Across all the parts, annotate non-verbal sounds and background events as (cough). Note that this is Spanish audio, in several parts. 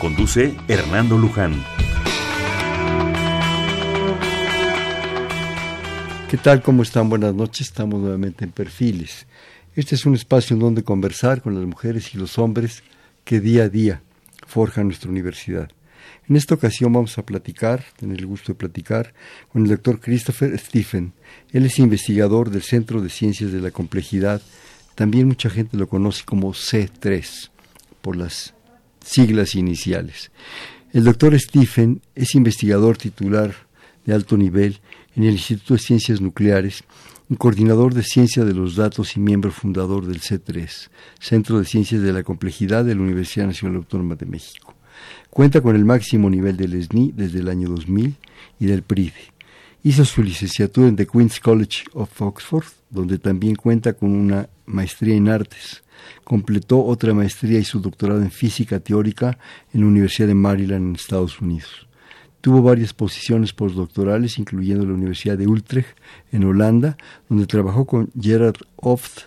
Conduce Hernando Luján. ¿Qué tal? ¿Cómo están? Buenas noches. Estamos nuevamente en Perfiles. Este es un espacio en donde conversar con las mujeres y los hombres que día a día forjan nuestra universidad. En esta ocasión vamos a platicar, tener el gusto de platicar, con el doctor Christopher Stephen. Él es investigador del Centro de Ciencias de la Complejidad. También mucha gente lo conoce como C3, por las siglas iniciales. El doctor Stephen es investigador titular de alto nivel en el Instituto de Ciencias Nucleares, coordinador de Ciencia de los Datos y miembro fundador del C3, Centro de Ciencias de la Complejidad de la Universidad Nacional Autónoma de México. Cuenta con el máximo nivel del SNI desde el año 2000 y del PRIDE. Hizo su licenciatura en The Queen's College of Oxford, donde también cuenta con una maestría en artes. Completó otra maestría y su doctorado en física teórica en la Universidad de Maryland en Estados Unidos. Tuvo varias posiciones postdoctorales, incluyendo la Universidad de Utrecht en Holanda, donde trabajó con Gerard Oft,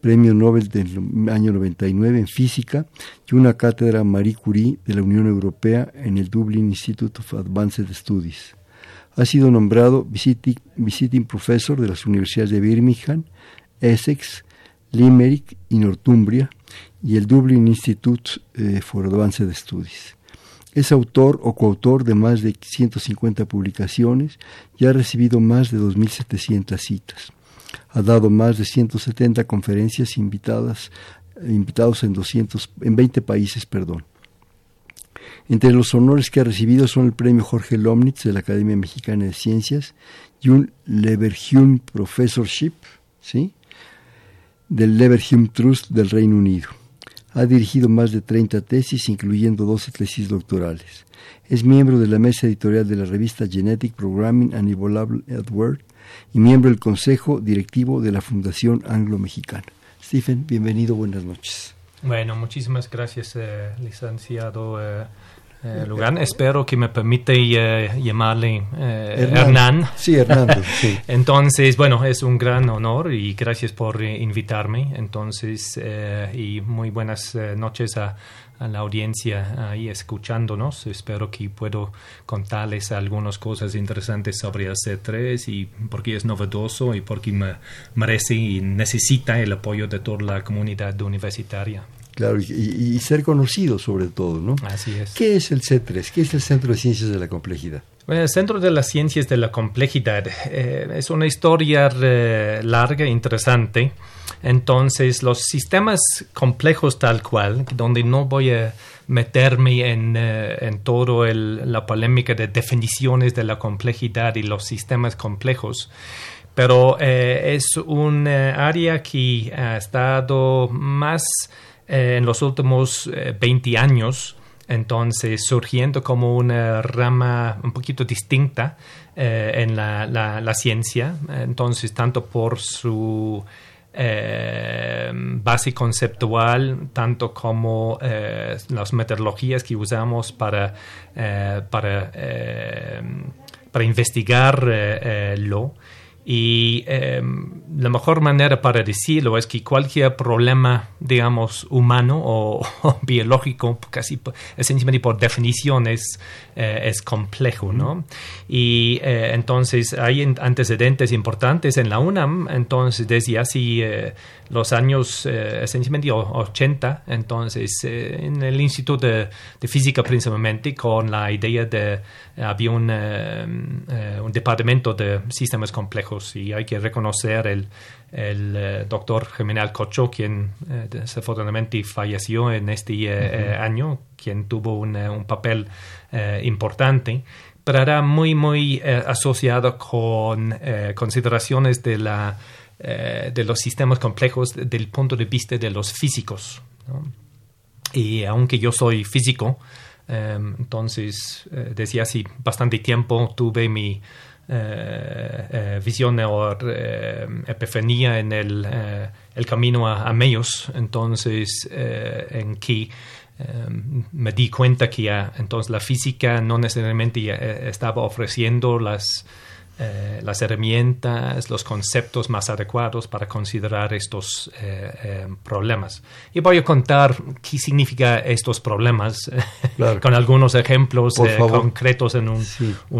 premio Nobel del año 99 en física, y una cátedra Marie Curie de la Unión Europea en el Dublin Institute of Advanced Studies. Ha sido nombrado visiting, visiting professor de las universidades de Birmingham, Essex, Limerick y Northumbria y el Dublin Institute eh, for Advanced Studies. Es autor o coautor de más de 150 publicaciones y ha recibido más de 2.700 citas. Ha dado más de 170 conferencias invitadas, invitados en, 200, en 20 países. Perdón. Entre los honores que ha recibido son el premio Jorge Lomnitz de la Academia Mexicana de Ciencias y un Leverhulme Professorship, ¿sí? Del Leverhulme Trust del Reino Unido. Ha dirigido más de 30 tesis, incluyendo 12 tesis doctorales. Es miembro de la mesa editorial de la revista Genetic Programming and Evolvable at y miembro del consejo directivo de la Fundación Anglo-Mexicana. Stephen, bienvenido, buenas noches. Bueno, muchísimas gracias, eh, licenciado eh, eh, Lugan. Espero que me permite eh, llamarle eh, Hernán. Sí, Hernán. Sí. (laughs) Entonces, bueno, es un gran honor y gracias por eh, invitarme. Entonces, y muy buenas noches a, a la audiencia ahí escuchándonos. Espero que puedo contarles algunas cosas interesantes sobre el C3 y por qué es novedoso y por qué me merece y necesita el apoyo de toda la comunidad universitaria. Claro, y, y, ser conocido sobre todo, ¿no? Así es. ¿Qué es el C3? ¿Qué es el Centro de Ciencias de la Complejidad? Bueno, el Centro de las Ciencias de la Complejidad eh, es una historia eh, larga e interesante. Entonces, los sistemas complejos tal cual, donde no voy a meterme en, eh, en toda la polémica de definiciones de la complejidad y los sistemas complejos, pero eh, es un área que ha estado más eh, en los últimos eh, 20 años, entonces surgiendo como una rama un poquito distinta eh, en la, ciencia, entonces tanto por su eh, base conceptual, tanto como las metodologías que usamos para, para, para investigarlo. Y eh, la mejor manera para decirlo es que cualquier problema, digamos, humano o, (laughs) o biológico, casi esencialmente por definición es, eh, es complejo, ¿no? Y eh, entonces hay antecedentes importantes en la UNAM, entonces desde hace los años esencialmente 80, entonces en el Instituto de, de, Física principalmente, con la idea de, había un, un departamento de sistemas complejos y hay que reconocer el, el uh, doctor Jiménez Cocho, quien uh, desafortunadamente falleció en este uh, -huh. año, quien tuvo un, un papel importante, pero era muy, muy asociado con consideraciones de, la, de los sistemas complejos desde el punto de vista de los físicos. ¿no? Y aunque yo soy físico, entonces, eh, desde hace bastante tiempo tuve mi eh, eh, visión o epifanía en el, el camino a, a entonces, en que me di cuenta que entonces la física no necesariamente estaba ofreciendo las eh, las herramientas, los conceptos más adecuados para considerar estos eh, eh, problemas. Y voy a contar qué significa estos problemas (laughs) con algunos ejemplos concretos en un,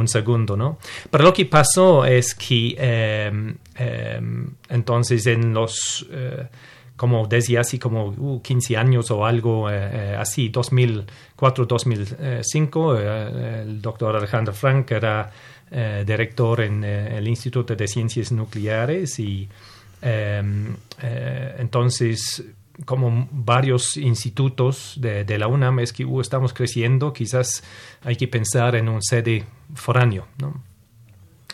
segundo. ¿no? Pero lo que pasó es que em, em, entonces en los como desde hace como 15 uh, años o algo así, 2004-2005, el doctor Alejandro Frank era eh, director en eh, el Instituto de Ciencias Nucleares y em, eh, entonces como varios institutos de, la UNAM es que uh, estamos creciendo, quizás hay que pensar en un sede foráneo, ¿no?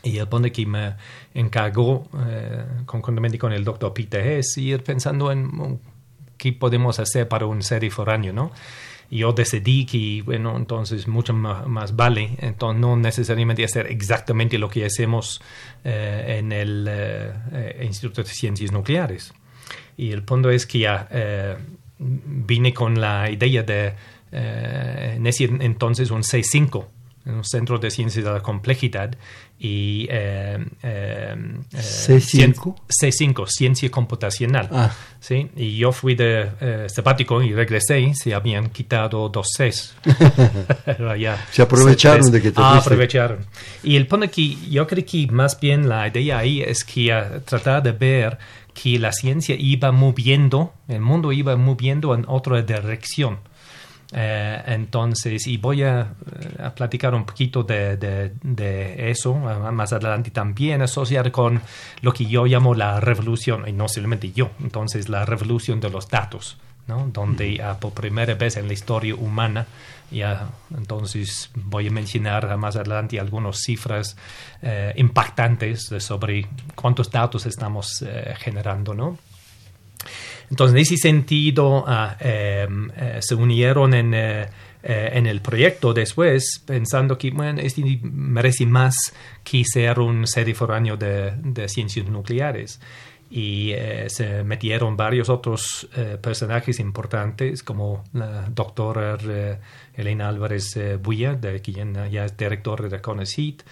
Y el pone que me encargó, conjuntamente con el doctor Peter Hess, ir pensando en uh, qué podemos hacer para un sede foráneo, ¿no? Yo decidí que, bueno, entonces mucho más, vale, entonces no necesariamente hacer exactamente lo que hacemos eh, en el eh, eh, Instituto de Ciencias Nucleares. Y el punto es que ya vine con la idea de, en ese entonces, un 6.5 un centro de ciencias de la complejidad y eh, eh, C5 C5 ciencia computacional. Ah. sí y yo fui de eh, sabático y regresé se habían quitado dos Cs. (laughs) Se aprovecharon de que te ah, aprovecharon. Y el punto que yo creo que más bien la idea ahí es que tratar de ver que la ciencia iba moviendo el mundo iba moviendo en otra dirección eh, entonces, y voy a, eh, a, platicar un poquito de, de, eso más adelante también, asociar con lo que yo llamo la revolución, y no solamente yo, entonces la revolución de los datos, ¿no? donde por primera vez en la historia humana, ya entonces voy a mencionar más adelante algunas cifras eh, impactantes sobre cuántos datos estamos generando, ¿no? Entonces, en ese sentido, ah, em, eh, se unieron en, eh, eh, en, el proyecto después, pensando que, bueno, este merece más que ser un sede foráneo de, de ciencias nucleares. Y se metieron varios otros personajes importantes como la doctora Elena Álvarez Buya, de quien ya es director de CONACYT,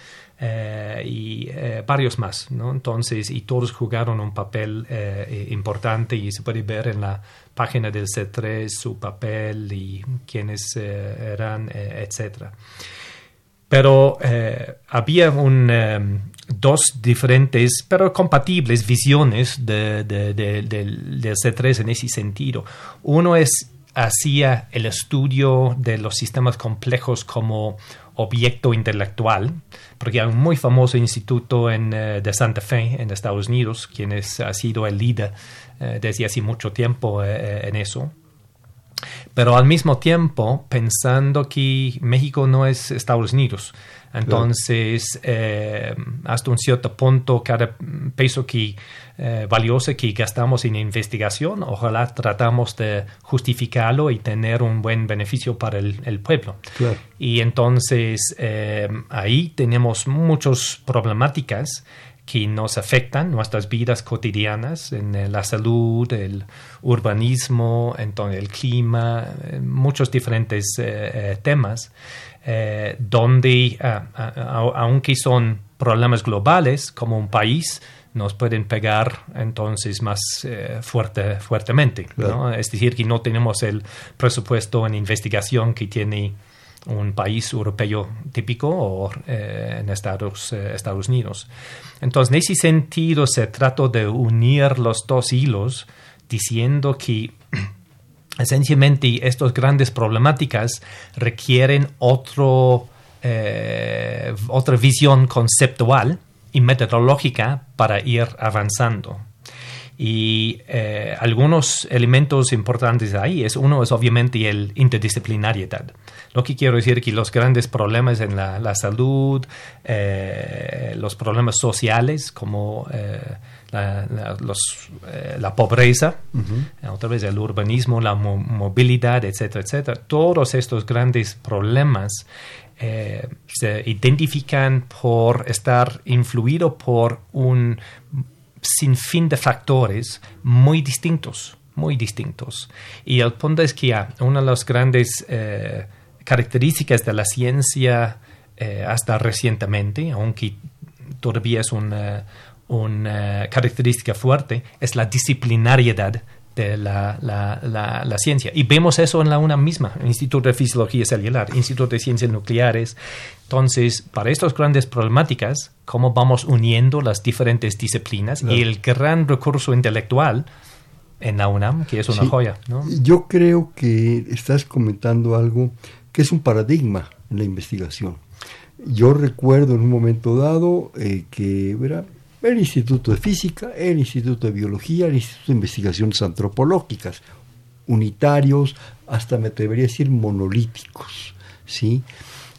eh, y eh, varios más, ¿no? Entonces, y todos jugaron un papel eh, importante y se puede ver en la página del C3 su papel y quiénes eran, etcétera. Pero había un, dos diferentes, pero compatibles visiones de, del C3 en ese sentido. Uno es hacía el estudio de los sistemas complejos como objeto intelectual, porque hay un muy famoso instituto en, eh, de Santa Fe en Estados Unidos, quien es, ha sido el líder eh, desde hace mucho tiempo eh, en eso. Pero al mismo tiempo, pensando que México no es Estados Unidos, entonces, eh, hasta un cierto punto, cada peso que eh, valioso que gastamos en investigación, ojalá tratamos de justificarlo y tener un buen beneficio para el, pueblo. Y entonces, eh, ahí tenemos muchas problemáticas que nos afectan nuestras vidas cotidianas en la salud, el urbanismo, entonces el clima, muchos diferentes temas. Eh, donde, ah, ah, aunque son problemas globales, como un país, nos pueden pegar entonces más eh, fuerte, fuertemente. Es decir, que no tenemos el presupuesto en investigación que tiene un país europeo típico o eh, en Estados, Estados Unidos. Entonces, en ese sentido, se trata de unir los dos hilos diciendo que Esencialmente, estas grandes problemáticas requieren otro, eh, otra visión conceptual y metodológica para ir avanzando. Y eh, algunos elementos importantes ahí es uno es obviamente el interdisciplinariedad. Lo que quiero decir que los grandes problemas en la, salud, eh, los problemas sociales como eh, la, la, pobreza, otra vez el urbanismo, la movilidad, etcétera, etcétera, todos estos grandes problemas se identifican por estar influidos por un sin fin de factores muy distintos, muy distintos. Y el punto es que una de las grandes eh, características de la ciencia eh, hasta recientemente, aunque todavía es una, una característica fuerte, es la disciplinariedad de la, la, la, ciencia. Y vemos eso en la UNAM misma, Instituto de Fisiología Celular, Instituto de Ciencias Nucleares. Entonces, para estas grandes problemáticas, cómo vamos uniendo las diferentes disciplinas y el gran recurso intelectual en la UNAM, que es una joya. Yo creo que estás comentando algo que es un paradigma en la investigación. Yo recuerdo en un momento dado eh, que era el Instituto de Física, el Instituto de Biología, el Instituto de Investigaciones Antropológicas, unitarios, hasta me atrevería a decir monolíticos, ¿sí?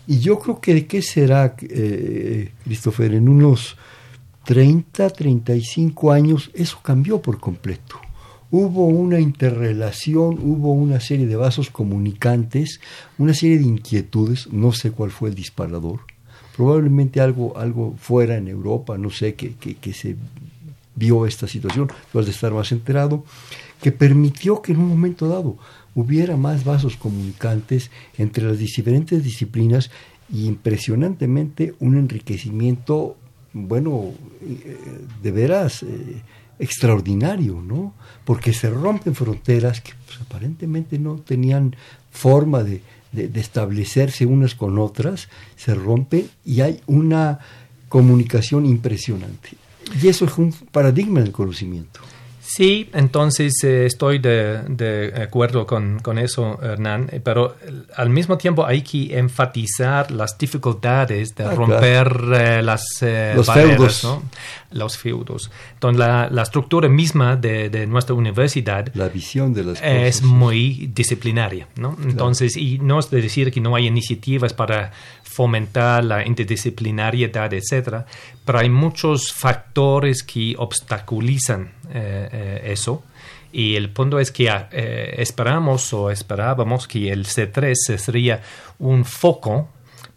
Y yo creo que de qué será, eh, Christopher, en unos 30, 35 años eso cambió por completo. Hubo una interrelación, hubo una serie de vasos comunicantes, una serie de inquietudes, no sé cuál fue el disparador, probablemente algo, algo fuera en Europa, no sé, que, que, se vio esta situación, tú has de estar más enterado, que permitió que en un momento dado hubiera más vasos comunicantes entre las diferentes disciplinas y impresionantemente un enriquecimiento, bueno, eh, de veras eh, extraordinario, ¿no? Porque se rompen fronteras que pues, aparentemente no tenían forma de, de, establecerse unas con otras, se rompe y hay una comunicación impresionante. Y eso es un paradigma del conocimiento. Sí, entonces eh, estoy de, acuerdo con, eso, Hernán, eh, pero eh, al mismo tiempo hay que enfatizar las dificultades de ah, romper las los feudos. Los feudos. Entonces, la, estructura misma de, nuestra universidad la visión de las es muy disciplinaria. ¿no? Entonces, y no es de decir que no hay iniciativas para fomentar la interdisciplinariedad, etcétera, pero hay muchos factores que obstaculizan eh, eh, eso. Y el punto es que eh, esperamos o esperábamos que el C3 sería un foco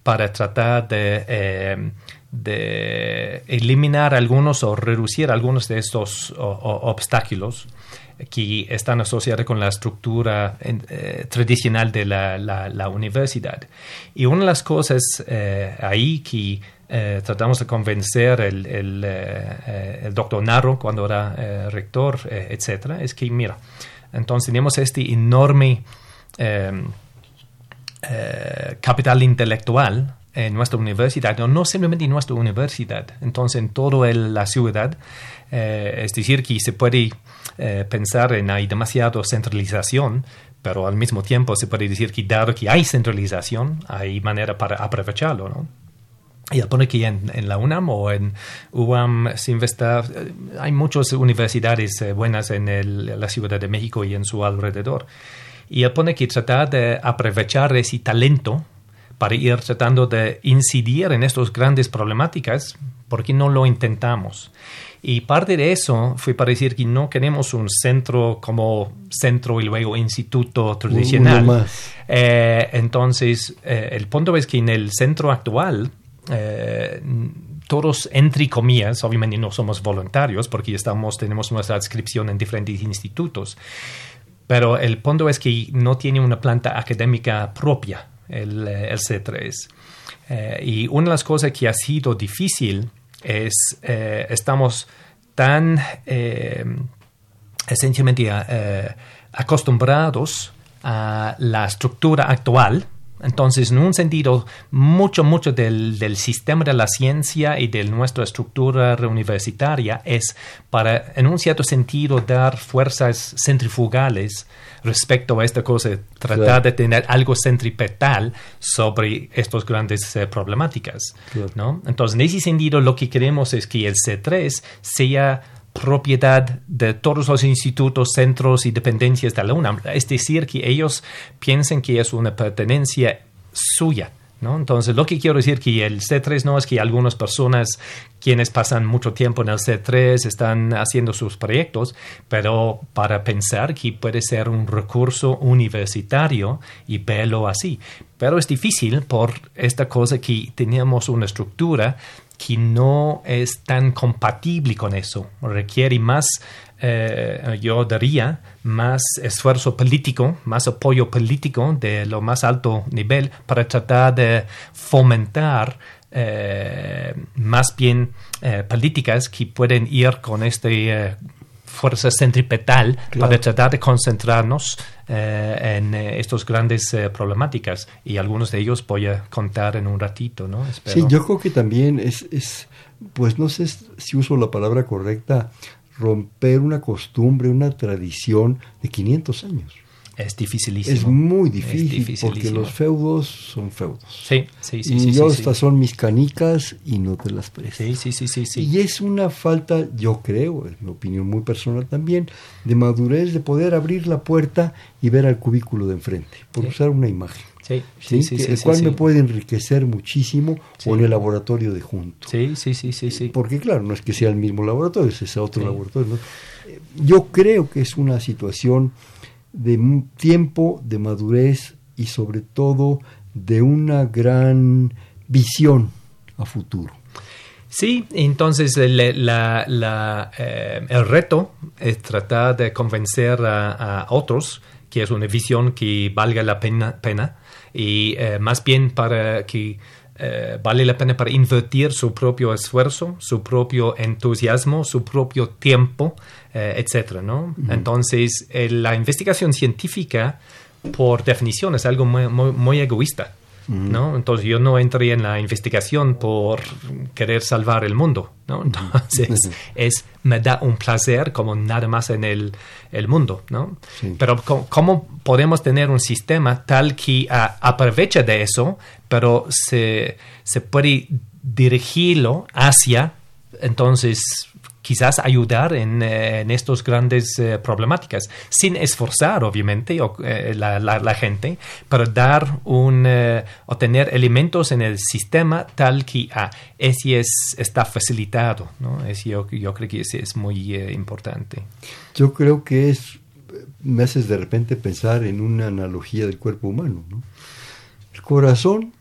para tratar de, de eliminar algunos o reducir algunos de estos obstáculos que están asociados con la estructura eh, tradicional de la, universidad. Y una de las cosas eh, ahí que eh, tratamos de convencer el, el, el doctor Narro cuando era rector, etcétera, es que, mira, entonces tenemos este enorme capital intelectual en nuestra universidad, no, simplemente en nuestra universidad, entonces en toda la ciudad, es decir, que se puede eh, pensar en hay demasiada centralización, pero al mismo tiempo se puede decir que dado que hay centralización, hay manera para aprovecharlo, ¿no? Y él pone que en, la UNAM o en UAM se investa, eh, hay muchas universidades eh, buenas en la Ciudad de México y en su alrededor. Y él pone que tratar de aprovechar ese talento para ir tratando de incidir en estas grandes problemáticas, ¿por qué no lo intentamos? Y parte de eso fue para decir que no queremos un centro como centro y luego instituto tradicional. Eh, entonces, eh, el punto es que en el centro actual, eh, todos, entre comillas, obviamente no somos voluntarios porque estamos, tenemos nuestra adscripción en diferentes institutos, pero el punto es que no tiene una planta académica propia, el, el C3. y una de las cosas que ha sido difícil es, eh, estamos tan eh, esencialmente eh, acostumbrados a la estructura actual entonces, en un sentido, mucho, mucho del, del, sistema de la ciencia y de nuestra estructura universitaria es para, en un cierto sentido, dar fuerzas centrifugales respecto a esta cosa, tratar de tener algo centripetal sobre estas grandes eh, problemáticas. ¿no? Entonces, en ese sentido, lo que queremos es que el C3 sea propiedad de todos los institutos, centros y dependencias de la UNAM. Es decir, que ellos piensan que es una pertenencia suya. ¿No? Entonces, lo que quiero decir que el C3 no es que algunas personas quienes pasan mucho tiempo en el C3 están haciendo sus proyectos, pero para pensar que puede ser un recurso universitario y verlo así. Pero es difícil por esta cosa que teníamos una estructura que no es tan compatible con eso. Requiere más, eh, yo diría, más esfuerzo político, más apoyo político de lo más alto nivel para tratar de fomentar eh, más bien eh, políticas que pueden ir con este fuerza centripetal para tratar de concentrarnos eh, en eh, estas grandes eh, problemáticas y algunos de ellos voy a contar en un ratito, ¿no? Sí, yo creo que también es, es, pues no sé si uso la palabra correcta, romper una costumbre, una tradición de 500 años. Es dificilísimo. Es muy difícil porque los feudos son feudos. Sí, sí, sí. Y sí, yo sí, estas son mis canicas y no te las presto. Sí, sí, sí, sí, sí. Y es una falta, yo creo, es mi opinión muy personal también, de madurez de poder abrir la puerta y ver al cubículo de enfrente, por usar una imagen. Sí, ¿sí? sí, el cual me puede enriquecer muchísimo en el laboratorio de junto. Sí, sí, sí, sí, sí. Porque claro, no es que sea el mismo laboratorio, es ese otro laboratorio. ¿no? Yo creo que es una situación de tiempo, de madurez y sobre todo de una gran visión a futuro. Sí, entonces la, eh, el reto es tratar de convencer a, a otros que es una visión que valga la pena, pena y eh, más bien para que eh, vale la pena para invertir su propio esfuerzo, su propio entusiasmo, su propio tiempo, eh, etcétera, ¿no? Entonces, eh, la investigación científica, por definición, es algo muy, muy, muy egoísta. ¿No? Entonces yo no entré en la investigación por querer salvar el mundo, ¿no? Entonces es, me da un placer como nada más en el, el mundo, ¿no? Sí. Pero ¿cómo podemos tener un sistema tal que ah, aproveche de eso, pero se, se puede dirigirlo hacia, entonces quizás ayudar en, eh, en estas grandes eh, problemáticas, sin esforzar, obviamente, o, eh, la, la- la gente, pero dar un, o tener elementos en el sistema tal que ah, ese es, está facilitado. ¿no? Es, yo, yo creo que ese es muy importante. Yo creo que es, me haces de repente pensar en una analogía del cuerpo humano. ¿no? El corazón,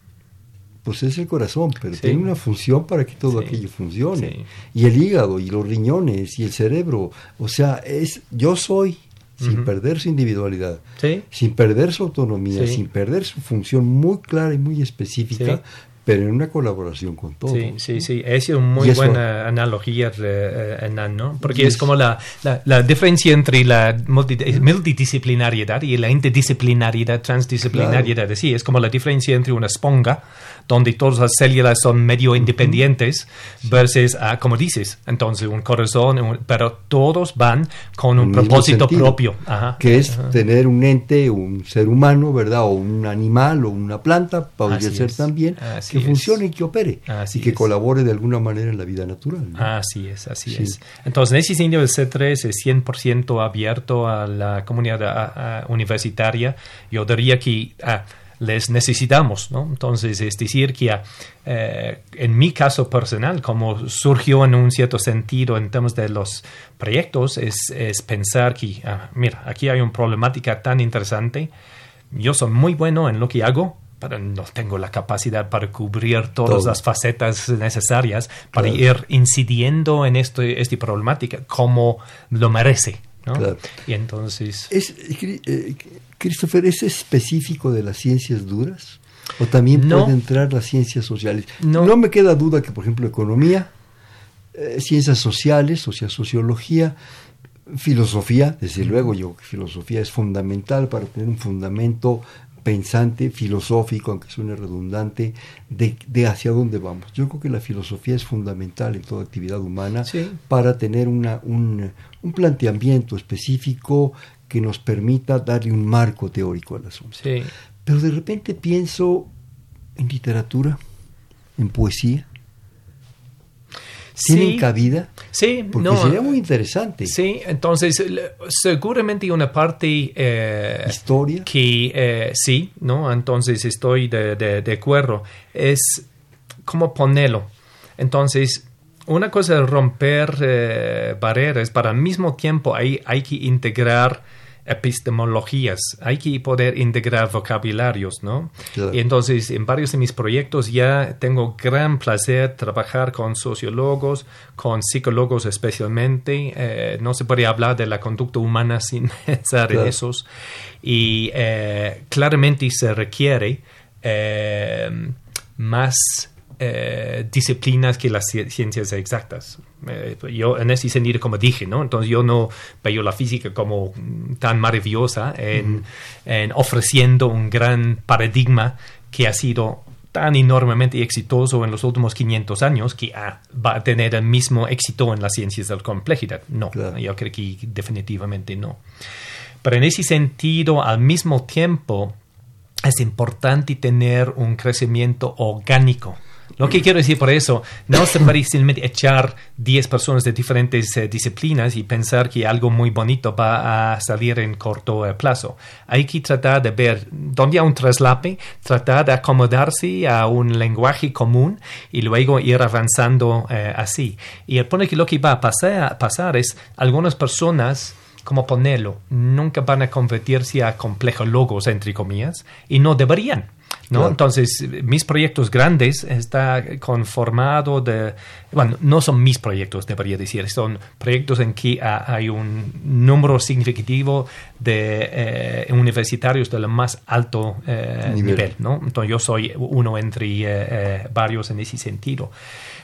pues es el corazón, pero Sí. tiene una función para que todo Sí. aquello funcione. Sí. Y el hígado, y los riñones, y el cerebro. O sea, es yo soy, sin Ujú. perder su individualidad, sin perder su autonomía, sin perder su función muy clara y muy específica, pero en una colaboración con todo. Sí, sí, sí. Es una muy eso- buena analogía, eh, eh, Hernán, ¿no? Porque es es- como la, la, la diferencia entre la multi- multidisciplinariedad y la interdisciplinariedad, transdisciplinariedad. Sí, es como la diferencia entre una esponja, donde todas las células son medio independientes, versus, ah, como dices, entonces un corazón, un- pero todos van con un propósito sentido, propio. Ajá. que es Ajá. tener un ente, un ser humano, ¿verdad? O un animal o una planta, podría Así ser es, también, así que es. funcione y que opere Así y que es. colabore de alguna manera en la vida natural. ¿no? Así es, así Sí. es. Entonces, en ese sentido, el C3 es 100% abierto a la comunidad a- a- universitaria. Yo diría que ah, les necesitamos, ¿no? Entonces, es decir, que eh, en mi caso personal, como surgió en un cierto sentido en temas de los proyectos, es, es pensar que, ah, mira, aquí hay una problemática tan interesante. Yo soy muy bueno en lo que hago, pero no tengo la capacidad para cubrir todas Todo. las facetas necesarias para Claro. ir incidiendo en este, esta problemática como lo merece. ¿No? Claro. Y entonces, Es, eh, Christopher, ¿es específico de las ciencias duras? ¿O también No. puede entrar las ciencias sociales? No. me queda duda que, por ejemplo, economía, eh, ciencias sociales, o sea, sociología, filosofía, desde luego, yo creo que filosofía es fundamental para tener un fundamento pensante, filosófico, aunque suene redundante, de, de hacia dónde vamos. Yo creo que la filosofía es fundamental en toda actividad humana Sí. para tener una, un, un planteamiento específico que nos permita darle un marco teórico al asunto. sí, Pero de repente pienso en literatura, en poesía. ¿Tienen cabida? Sí, Porque no, sería muy interesante. Sí, entonces seguramente una parte eh, Historia. que eh, sí, ¿no? Entonces estoy de, de- de acuerdo. Es cómo ponerlo. Entonces, una cosa es romper eh, barreras, pero al mismo tiempo hay, hay que integrar epistemologías, hay que poder integrar vocabularios, ¿no? Claro. Y entonces, en varios de mis proyectos ya tengo gran placer trabajar con sociólogos, con psicólogos especialmente. Eh, no se puede hablar de la conducta humana (laughs) sin pensar en esos. Y eh, claramente se requiere eh, más eh, disciplinas que las ci- ciencias exactas. Eh, yo en ese sentido, como dije, ¿no? Entonces yo no veo la física como tan maravillosa en, en ofreciendo un gran paradigma que ha sido tan enormemente exitoso en los últimos 500 años que ah, va a tener el mismo éxito en las ciencias de la complejidad. No, Claro. yo creo que definitivamente no. Pero en ese sentido, al mismo tiempo, es importante tener un crecimiento orgánico. Lo que quiero decir por eso, no se puede simplemente echar 10 personas de diferentes eh, disciplinas y pensar que algo muy bonito va a salir en corto eh, plazo. Hay que tratar de ver dónde hay un traslape, tratar de acomodarse a un lenguaje común y luego ir avanzando eh, así. Y el punto que lo que va a pasar, pasar es algunas personas como ponerlo, nunca van a convertirse a complejólogos, entre comillas, y no deberían. ¿no? Claro. Entonces, mis proyectos grandes está conformado de, bueno, no son mis proyectos, debería decir, son proyectos en que ah, hay un número significativo de eh, universitarios del más alto eh, Nivel. nivel. ¿no? Entonces, yo soy uno entre eh, varios en ese sentido.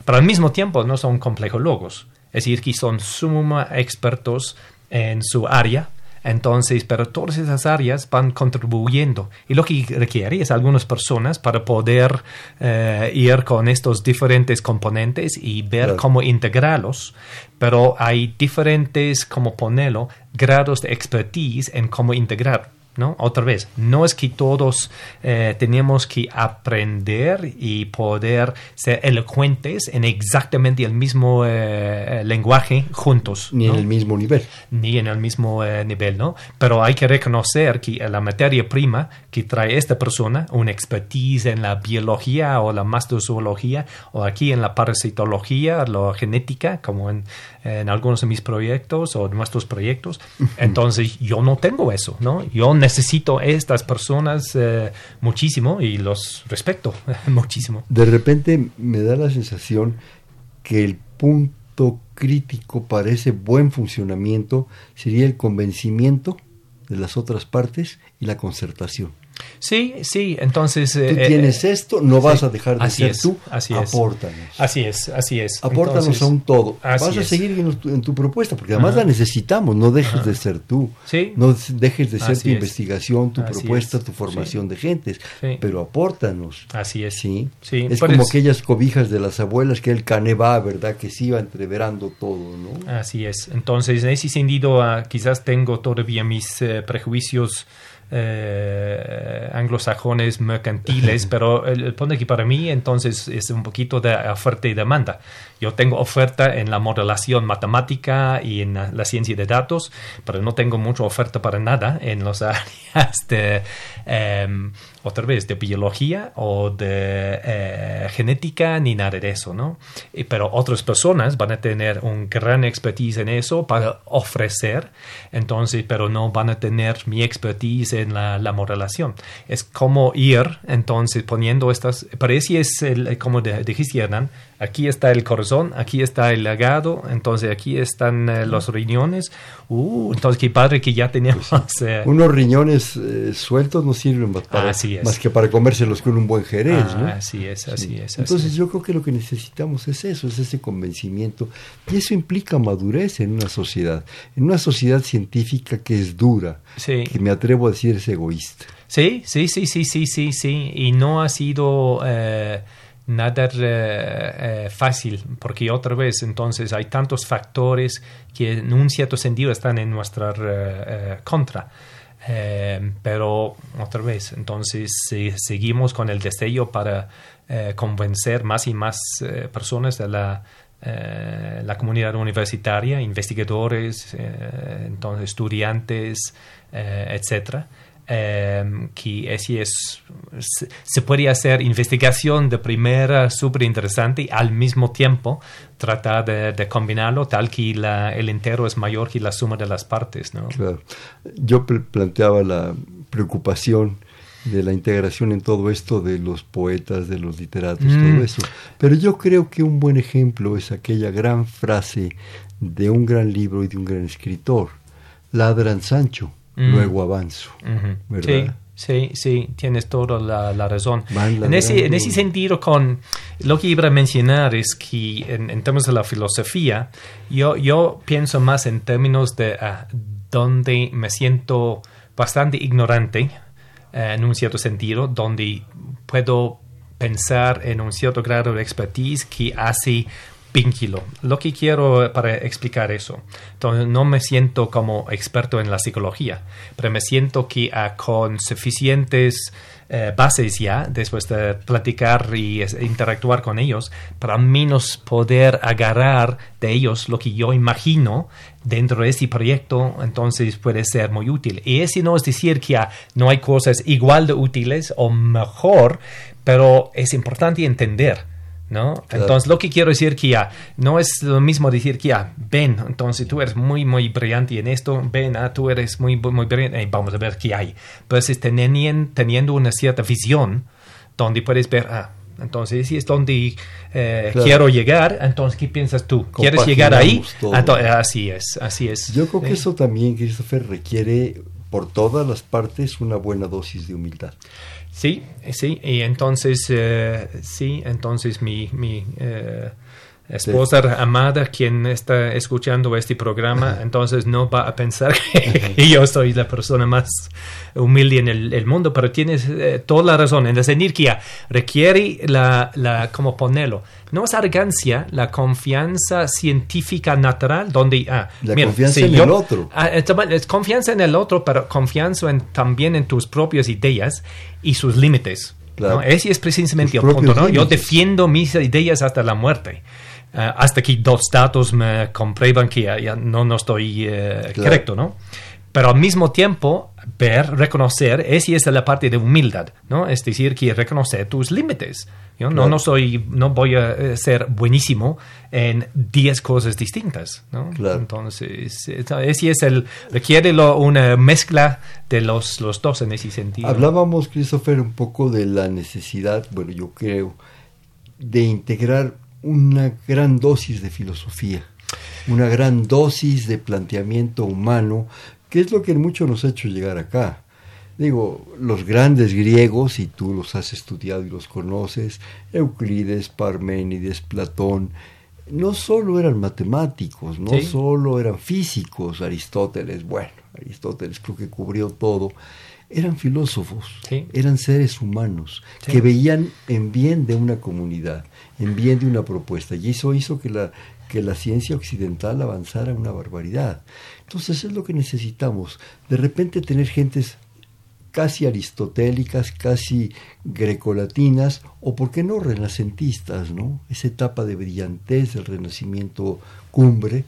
Pero al mismo tiempo no son complejólogos, es decir, que son suma expertos en su área. Entonces, pero todas esas áreas van contribuyendo. Y lo que requiere es algunas personas para poder eh, ir con estos diferentes componentes y ver Claro. cómo integrarlos. Pero hay diferentes, como ponerlo, grados de expertise en cómo integrar. ¿No? Otra vez, no es que todos eh, tenemos que aprender y poder ser elocuentes en exactamente el mismo eh, lenguaje juntos. Ni ¿no? en el mismo nivel. ni en el mismo eh, nivel, ¿no? Pero hay que reconocer que la materia prima que trae esta persona, una expertise en la biología o la mastozoología, o aquí en la parasitología, la genética, como en, en algunos de mis proyectos o nuestros proyectos, entonces yo no tengo eso, ¿no? Yo necesito estas personas eh, muchísimo y los respeto (laughs) muchísimo. De repente me da la sensación que el punto crítico para ese buen funcionamiento sería el convencimiento de las otras partes y la concertación. Sí, sí, entonces... Tú eh, tienes eh, esto, no sí, vas a dejar de así ser es, tú, así es. apórtanos. Así es, así es. Apórtanos Entonces, a un todo. así Vas a es. seguir en tu, en tu propuesta, porque además Ajá. la necesitamos. No dejes de ser tú. Sí. No dejes de ser Así tu es. investigación, tu propuesta, es. tu formación Sí. de gentes. Sí. Pero apórtanos. Así es. Sí. Sí, es como aquellas cobijas de las abuelas que el cané va, ¿verdad? Que se iba entreverando todo, ¿no? Así es. Entonces, en ese sentido, ah, quizás tengo todavía mis eh, prejuicios eh, anglosajones mercantiles, (laughs) pero el, el punto aquí para mí entonces es un poquito de oferta y demanda. Yo tengo oferta en la modelación matemática y en la, ciencia de datos, pero no tengo mucha oferta para nada en las (laughs) áreas de, em, otra vez, de biología o de eh, genética ni nada de eso, ¿no? Pero otras personas van a tener un gran expertise en eso para ofrecer, entonces, pero no van a tener mi expertise en la, la modelación. Es como ir, entonces, poniendo estas, parece es como dijiste, Hernán, aquí está el corazón, aquí está el hígado, entonces aquí están eh, los riñones. Uh, entonces qué padre que ya teníamos. (laughs) eh, Unos riñones eh, sueltos no sirven más, para, Así es. más que para comérselos con un buen jerez, ah, ¿no? Así es, así Sí. es. así Entonces es. yo creo que lo que necesitamos es eso, es ese convencimiento. Y eso implica madurez en una sociedad, en una sociedad científica que es dura, Sí. que me atrevo a decir es egoísta. Sí, sí, sí, sí, sí, sí, sí. Y no ha sido eh, nada eh, eh, fácil, porque otra vez, entonces, hay tantos factores que en un cierto sentido están en nuestra eh, contra. Pero otra vez, entonces si seguimos con el deseo para convencer más y más personas de la la comunidad universitaria, investigadores, entonces estudiantes, etcétera Em, que así es, se, puede hacer investigación de primera súper interesante y al mismo tiempo tratar de, combinarlo tal que el entero es mayor que la suma de las partes. ¿no? Claro. Yo planteaba la preocupación de la integración en todo esto de los poetas, de los literatos, todo mm. eso. Pero yo creo que un buen ejemplo es aquella gran frase de un gran libro y de un gran escritor, Ladran Sancho luego avanzo. ¿verdad? Sí, sí, tienes toda la, razón. En ese, en ese sentido, con lo que iba a mencionar es que en, términos de la filosofía, yo, yo pienso más en términos de uh, donde me siento bastante ignorante, eh, en un cierto sentido, donde puedo pensar en un cierto grado de expertise que hace vínculo. Lo que quiero para explicar eso, entonces no me siento como experto en la psicología, pero me siento que ah, con suficientes eh, bases ya, después de platicar y interactuar con ellos, para menos poder agarrar de ellos lo que yo imagino dentro de este proyecto, entonces puede ser muy útil. Y ese no es decir que ah, no hay cosas igual de útiles o mejor, pero es importante entender ¿no? Entonces, lo que quiero decir que ya no es lo mismo decir que ya, ven, entonces tú eres muy, muy brillante en esto, ven, ah, tú eres muy, muy brillante, vamos a ver qué hay. Pues es teniendo, teniendo una cierta visión donde puedes ver, ah, entonces si es donde eh, quiero llegar, entonces ¿qué piensas tú? ¿Quieres llegar ahí? así es, así es. Yo creo que eso también, Christopher, requiere por todas las partes una buena dosis de humildad. Sí, sí, y entonces, eh, sí, entonces mi, mi esposa amada, quien está escuchando este programa, entonces no va a pensar que (laughs) yo soy la persona más humilde en el, mundo, pero tienes eh, toda la razón. En la energía requiere la, la, ¿cómo ponerlo? No es arrogancia, la confianza científica natural, donde... Ah, la confianza en el otro. Ah, es confianza en el otro, pero confianza en, también en tus propias ideas y sus límites. Ese es precisamente el punto, ¿no? Yo defiendo mis ideas hasta la muerte. Eh, hasta que dos datos me comprueban que ya, no, no estoy eh, correcto, ¿no? Pero al mismo tiempo, ver, reconocer, esa es la parte de humildad, ¿no? Es decir, que reconocer tus límites. Yo no, no, soy, no voy a eh, ser buenísimo en 10 cosas distintas, ¿no? Entonces, ese es el, requiere una mezcla de los, los dos en ese sentido. Hablábamos, Christopher, un poco de la necesidad, bueno, yo creo, de integrar una gran dosis de filosofía, una gran dosis de planteamiento humano, que es lo que mucho nos ha hecho llegar acá. Digo, los grandes griegos, y tú los has estudiado y los conoces, Euclides, Parménides, Platón, no solo eran matemáticos, no solo eran físicos, Aristóteles, bueno, Aristóteles creo que cubrió todo, eran filósofos, eran seres humanos que veían en bien de una comunidad, en bien de una propuesta. Y eso hizo que la, que la ciencia occidental avanzara una barbaridad. Entonces es lo que necesitamos. De repente tener gentes casi aristotélicas, casi grecolatinas, o por qué no renacentistas, ¿no? Esa etapa de brillantez del renacimiento cumbre,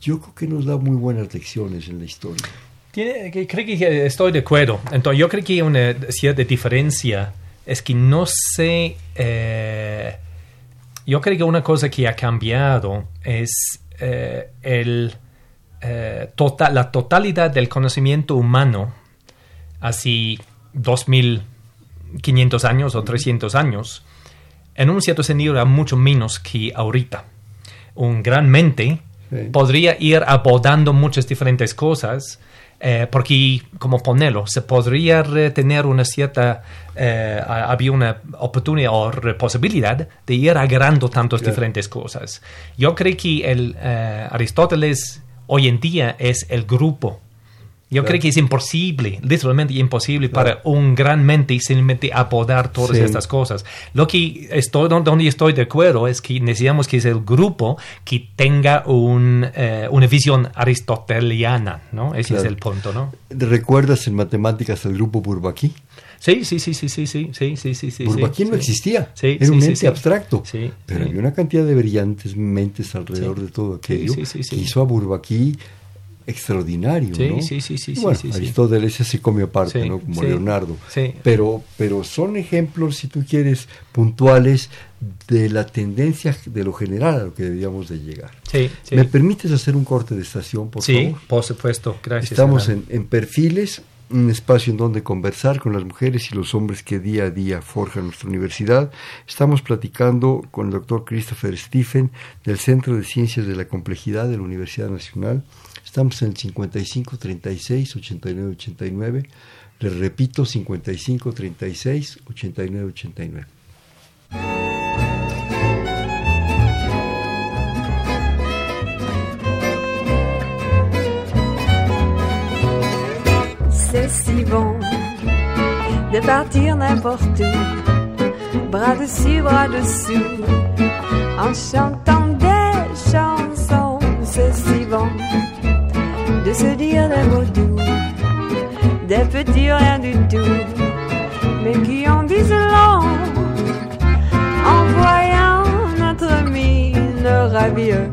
yo creo que nos da muy buenas lecciones en la historia. Creo que estoy de acuerdo. Entonces, yo creo que una cierta diferencia es que no sé. Eh, yo creo que una cosa que ha cambiado es eh, el, eh, total, la totalidad del conocimiento humano así 2500 años o 300 años. En un cierto sentido era mucho menos que ahorita. Un gran mente podría ir abordando muchas diferentes cosas eh, porque, como ponerlo, se podría tener una cierta, eh, había una oportunidad o posibilidad de ir agarrando tantas diferentes cosas. Yo creo que el eh, Aristóteles hoy en día es el grupo yo creo que es imposible, literalmente imposible para un gran mente simplemente apodar todas estas cosas. Lo que estoy, donde estoy de acuerdo es que necesitamos que sea el grupo que tenga un, eh, una visión aristoteliana, ¿no? Ese es el punto, ¿no? ¿Recuerdas en matemáticas el grupo Bourbaki? Sí, sí, sí, sí, sí, sí, sí, sí, sí, sí. Bourbaki no existía, era un ente abstracto, pero había una cantidad de brillantes mentes alrededor de todo aquello Sí, sí, sí, sí. que hizo a Bourbaki extraordinario, Sí, ¿no? sí, sí, sí, sí, bueno, sí, sí. Aristóteles se comió aparte, Sí, ¿no? Como sí, Leonardo. sí. Pero, pero son ejemplos, si tú quieres, puntuales de la tendencia de lo general a lo que debíamos de llegar. Sí, sí. ¿Me permites hacer un corte de estación, por Sí, favor? por supuesto, gracias. Estamos en Perfiles, un espacio en donde conversar con las mujeres y los hombres que día a día forjan nuestra universidad. Estamos platicando con el doctor Christopher Stephen del Centro de Ciencias de la Complejidad de la Universidad Nacional. Estamos en el 55 36 89 89. Les repito, 55 36 89 89. C'est si bon de partir n'importe où, bras dessus, bras dessous, en chantant des petits rien du tout, mais qui en disent long en voyant notre mine ravieuse.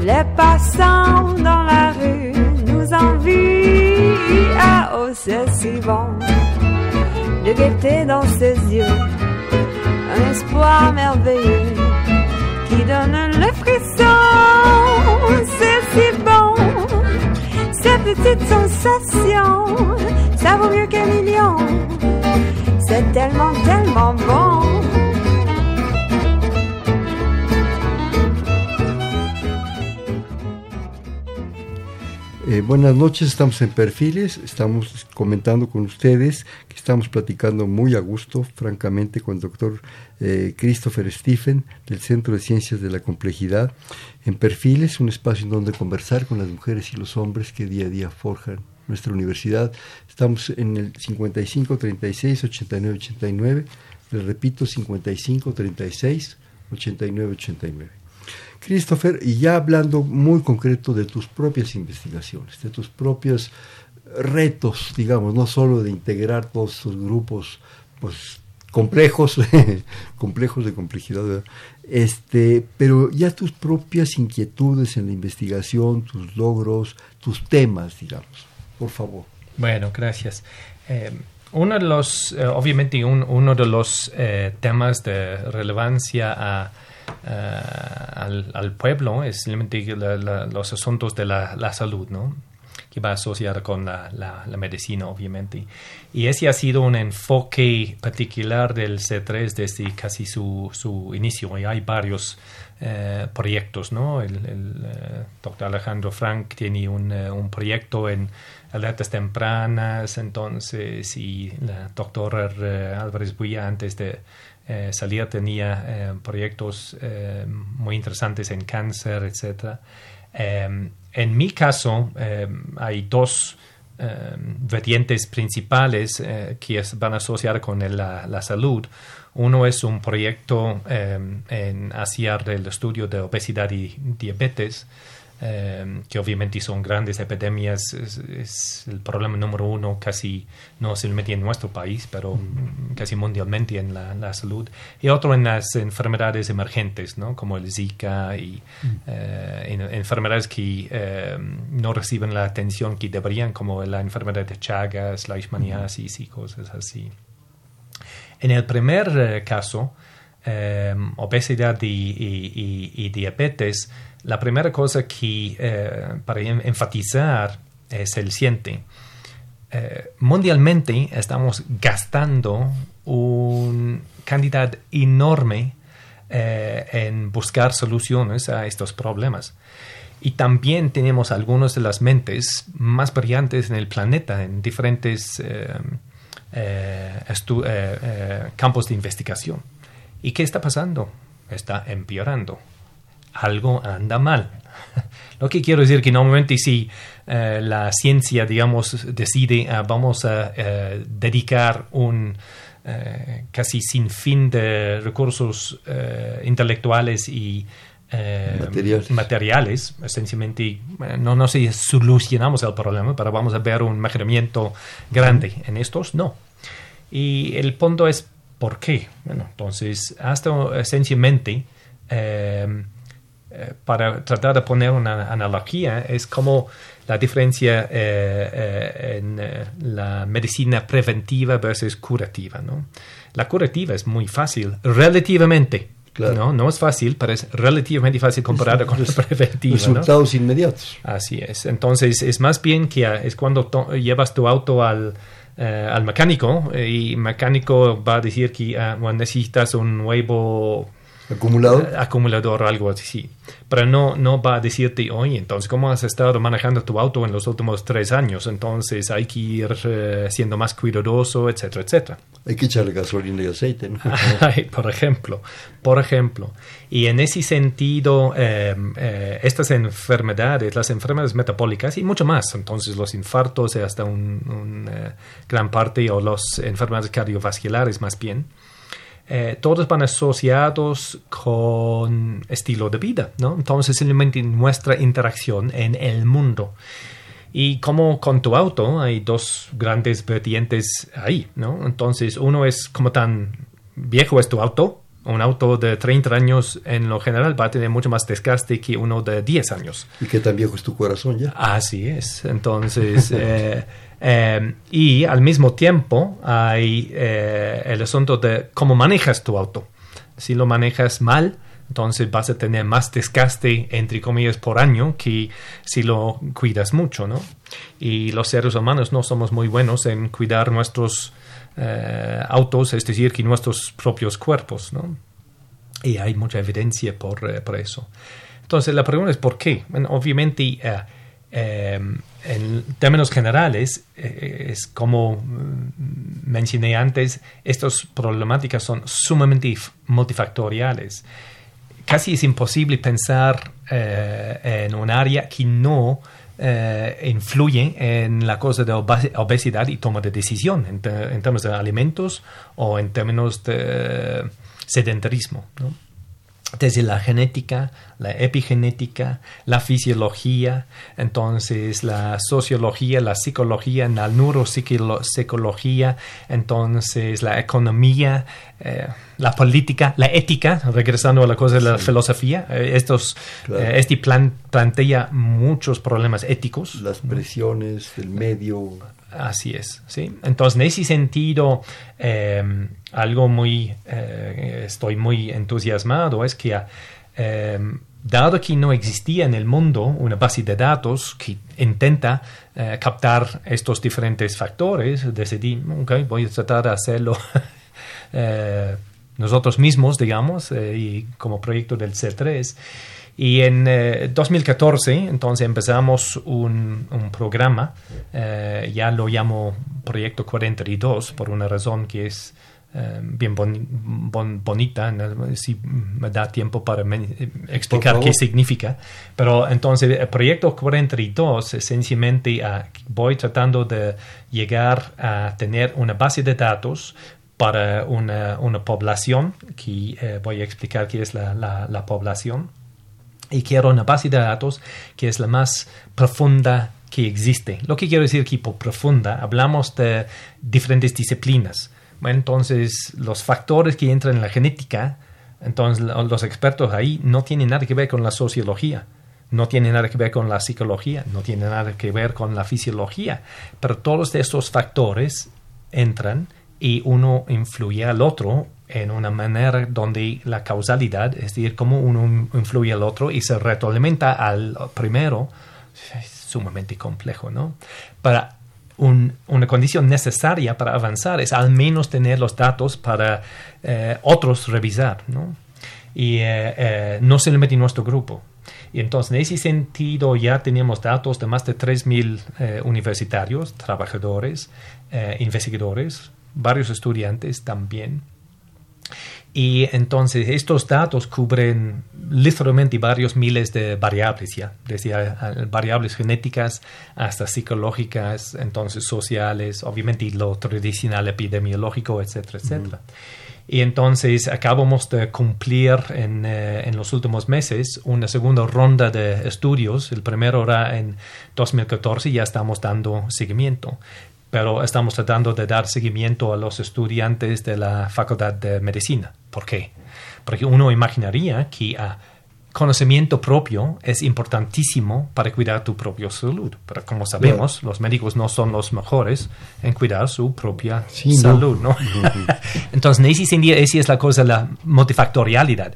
Les passants dans la rue nous envient. Ah oh, c'est si bon de gaieté dans ses yeux. Un espoir merveilleux qui donne le frisson. C'est si bon, ces petites sensations. Ça vaut mieux qu'un million. C'est tellement, tellement bon. Eh, buenas noches, estamos en Perfiles, estamos comentando con ustedes, que estamos platicando muy a gusto, francamente, con el doctor eh, Christopher Stephen del Centro de Ciencias de la Complejidad. En Perfiles, un espacio en donde conversar con las mujeres y los hombres que día a día forjan nuestra universidad. Estamos en el 55 36 89 89, les repito, 55 36 89 89. Christopher, y ya hablando muy concreto de tus propias investigaciones, de tus propios retos, digamos, no solo de integrar todos estos grupos pues complejos, (laughs) complejos de complejidad, este, pero ya tus propias inquietudes en la investigación, tus logros, tus temas, digamos, por favor. Bueno, gracias. Eh, uno de los, eh, obviamente, un- uno de los eh, temas de relevancia a, a- al, al pueblo es simplemente la- la- los asuntos de la, la salud, ¿no? Que va asociada con la, medicina, obviamente. Y ese ha sido un enfoque particular del C3 desde casi su, su inicio. Y hay varios eh, proyectos, ¿no? El, el, eh, doctor Alejandro Frank tiene un, eh, un proyecto en alertas tempranas, entonces, y la doctora Álvarez Buya antes de eh, tenía eh, proyectos eh, muy interesantes en cáncer, etc. Eh, en mi caso, hay dos vertientes principales que van a asociar con la, salud. Uno es un proyecto en hacia el estudio de obesidad y diabetes, eh, que obviamente son grandes epidemias, es, es el problema número uno casi no solamente en nuestro país, pero casi mundialmente en la, la salud. Y otro en las enfermedades emergentes, ¿no? como el Zika y eh, en- enfermedades que eh, no reciben la atención que deberían, como la enfermedad de Chagas, la leishmaniasis y cosas así. En el primer eh, caso, eh, obesidad y, y- y- y diabetes, la primera cosa que eh, para en- enfatizar es el siguiente. Eh, mundialmente estamos gastando una cantidad enorme eh, en buscar soluciones a estos problemas. Y también tenemos algunas de las mentes más brillantes en el planeta en diferentes campos de investigación. ¿Y qué está pasando? Está empeorando. Algo anda mal. (laughs) Lo que quiero decir que normalmente si eh, la ciencia, digamos, decide ah, vamos a eh, dedicar un eh, casi sin fin de recursos intelectuales y Materiales. materiales, esencialmente, no, no sé si solucionamos el problema, pero vamos a ver un mejoramiento grande. En estos, no. Y el punto es, ¿por qué? Bueno, entonces, hasta esencialmente, eh, eh, para tratar de poner una analogía, es como la diferencia eh, eh, en la medicina preventiva versus curativa, ¿no? La curativa es muy fácil, relativamente. Claro. ¿no? no es fácil, pero es relativamente fácil comparado con la preventiva. ¿no? Resultados inmediatos. Así es. Entonces, es más bien que ah, es cuando llevas tu auto al, eh, al mecánico y el mecánico va a decir que ah, necesitas un nuevo Acumulado. eh, acumulador algo así. Pero no, no va a decirte, oye, entonces, ¿cómo has estado manejando tu auto en los últimos tres años? Entonces, hay que ir eh, siendo más cuidadoso, etcétera, etcétera. Hay que echarle gasolina y aceite, ¿no? (laughs) Por ejemplo, por ejemplo. Y en ese sentido, eh, eh, estas enfermedades, las enfermedades metabólicas y mucho más, entonces los infartos hasta un, un, gran parte, o las enfermedades cardiovasculares más bien, eh, todos van asociados con estilo de vida, ¿no? Entonces, simplemente nuestra interacción en el mundo. Y como con tu auto, hay dos grandes vertientes ahí, ¿no? Entonces, uno es como tan viejo es tu auto. Un auto de 30 años en lo general va a tener mucho más desgaste que uno de 10 años. Y que tan viejo es tu corazón ya. Así es. Entonces, (laughs) eh, eh, y al mismo tiempo hay eh, el asunto de cómo manejas tu auto. Si lo manejas mal, entonces vas a tener más desgaste, entre comillas, por año que si lo cuidas mucho, ¿no? Y los seres humanos no somos muy buenos en cuidar nuestros eh, autos, es decir, que nuestros propios cuerpos, ¿no? Y hay mucha evidencia por, eh, por eso. Entonces, la pregunta es ¿por qué? Obviamente, eh, en términos generales, eh, es como mm, mencioné antes, estas problemáticas son sumamente multifactoriales. Casi es imposible pensar eh, en un área que no eh, influye en la cosa de obes- obesidad y toma de decisión en, términos de alimentos o en términos de sedentarismo. Desde la genética, la epigenética, la fisiología, entonces la sociología, la psicología, la neuropsicología, entonces la economía, eh, la política, la ética, regresando a la cosa de la filosofía, eh, estos, Claro. eh, este plan plantea muchos problemas éticos. Las presiones del medio. Así es, sí. Entonces, en ese sentido, eh, algo muy, eh, estoy muy entusiasmado es que, eh, dado que no existía en el mundo una base de datos que intenta eh, captar estos diferentes factores, decidí, ok, voy a tratar de hacerlo (laughs) eh, nosotros mismos, digamos, y como proyecto del C3. Y en eh, 2014, entonces empezamos un, un programa, eh, ya lo llamo Proyecto 42, por una razón que es eh, bien boni- bon- bonita, ¿no? si me da tiempo para eh, explicar qué significa. Pero entonces, el Proyecto 42, esencialmente, ah, voy tratando de llegar a tener una base de datos para una, una población, que voy a explicar qué es la, la- la población y quiero una base de datos que es la más profunda que existe. Lo que quiero decir que por profunda, hablamos de diferentes disciplinas. Entonces, los factores que entran en la genética, entonces lo- los expertos ahí no tienen nada que ver con la sociología, no tienen nada que ver con la psicología, no tienen nada que ver con la fisiología, pero todos estos factores entran y uno influye al otro en una manera donde la causalidad, es decir, cómo uno influye al otro y se retroalimenta al primero, es sumamente complejo, ¿no? Para un- una condición necesaria para avanzar es al menos tener los datos para eh, otros revisar, ¿no? Y eh, eh, no solamente en nuestro grupo. Y entonces, en ese sentido, ya teníamos datos de más de 3.000 eh, universitarios, trabajadores, eh, investigadores, varios estudiantes también. Y entonces estos datos cubren literalmente varios miles de variables ya, desde variables genéticas hasta psicológicas, entonces sociales, obviamente lo tradicional epidemiológico, etcétera, etcétera. Y entonces acabamos de cumplir en, eh, en, los últimos meses una segunda ronda de estudios. El primero era en 2014 y ya estamos dando seguimiento. Pero estamos tratando de dar seguimiento a los estudiantes de la Facultad de Medicina. ¿Por qué? Porque uno imaginaría que a conocimiento propio es importantísimo para cuidar tu propia salud. Pero como sabemos, los médicos no son los mejores en cuidar su propia salud, ¿no? (laughs) (laughs) Entonces, esa es la cosa, la multifactorialidad.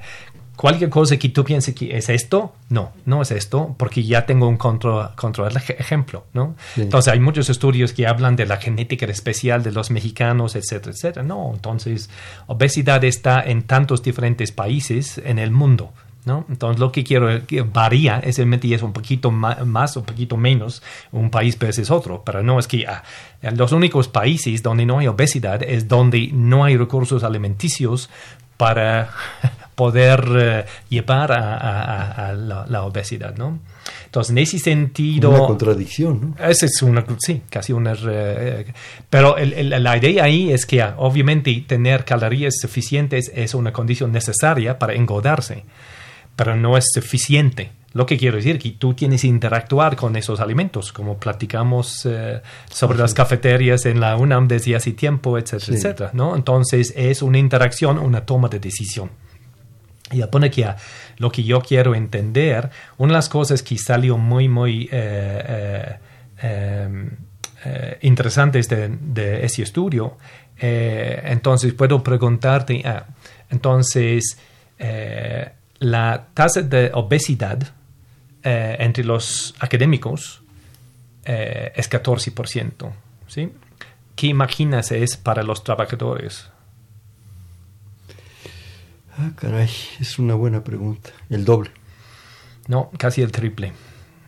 Cualquier cosa que tú pienses que es esto, no, no es esto, porque ya tengo un contra, contra ejemplo, ¿no? Entonces, hay muchos estudios que hablan de la genética especial de los mexicanos, etcétera, etcétera. No, entonces, obesidad está en tantos diferentes países en el mundo. ¿No? Entonces lo que quiero que varía es el es un poquito más, o un poquito menos un país versus otro, pero no es que ah, los únicos países donde no hay obesidad es donde no hay recursos alimenticios para (laughs) poder eh, llevar a, la, obesidad, ¿no? Entonces, en ese sentido... Una contradicción, ¿no? Esa es una, sí, casi una... Eh, pero la idea ahí es que, obviamente, tener calorías suficientes es una condición necesaria para engordarse pero no es suficiente. Lo que quiero decir es que tú tienes que interactuar con esos alimentos, como platicamos eh, sobre las cafeterías en la UNAM desde hace tiempo, etcétera, etcétera, ¿no? Entonces es una interacción, una toma de decisión. Y pone que lo que yo quiero entender, una de las cosas que salió muy, muy eh, eh, em, interesantes de, ese estudio, entonces puedo preguntarte, ah, entonces, la tasa de obesidad eh, entre los académicos eh, es 14%. ¿sí? ¿Qué imaginas es para los trabajadores? Ah, caray, es una buena pregunta. El doble. No, casi el triple.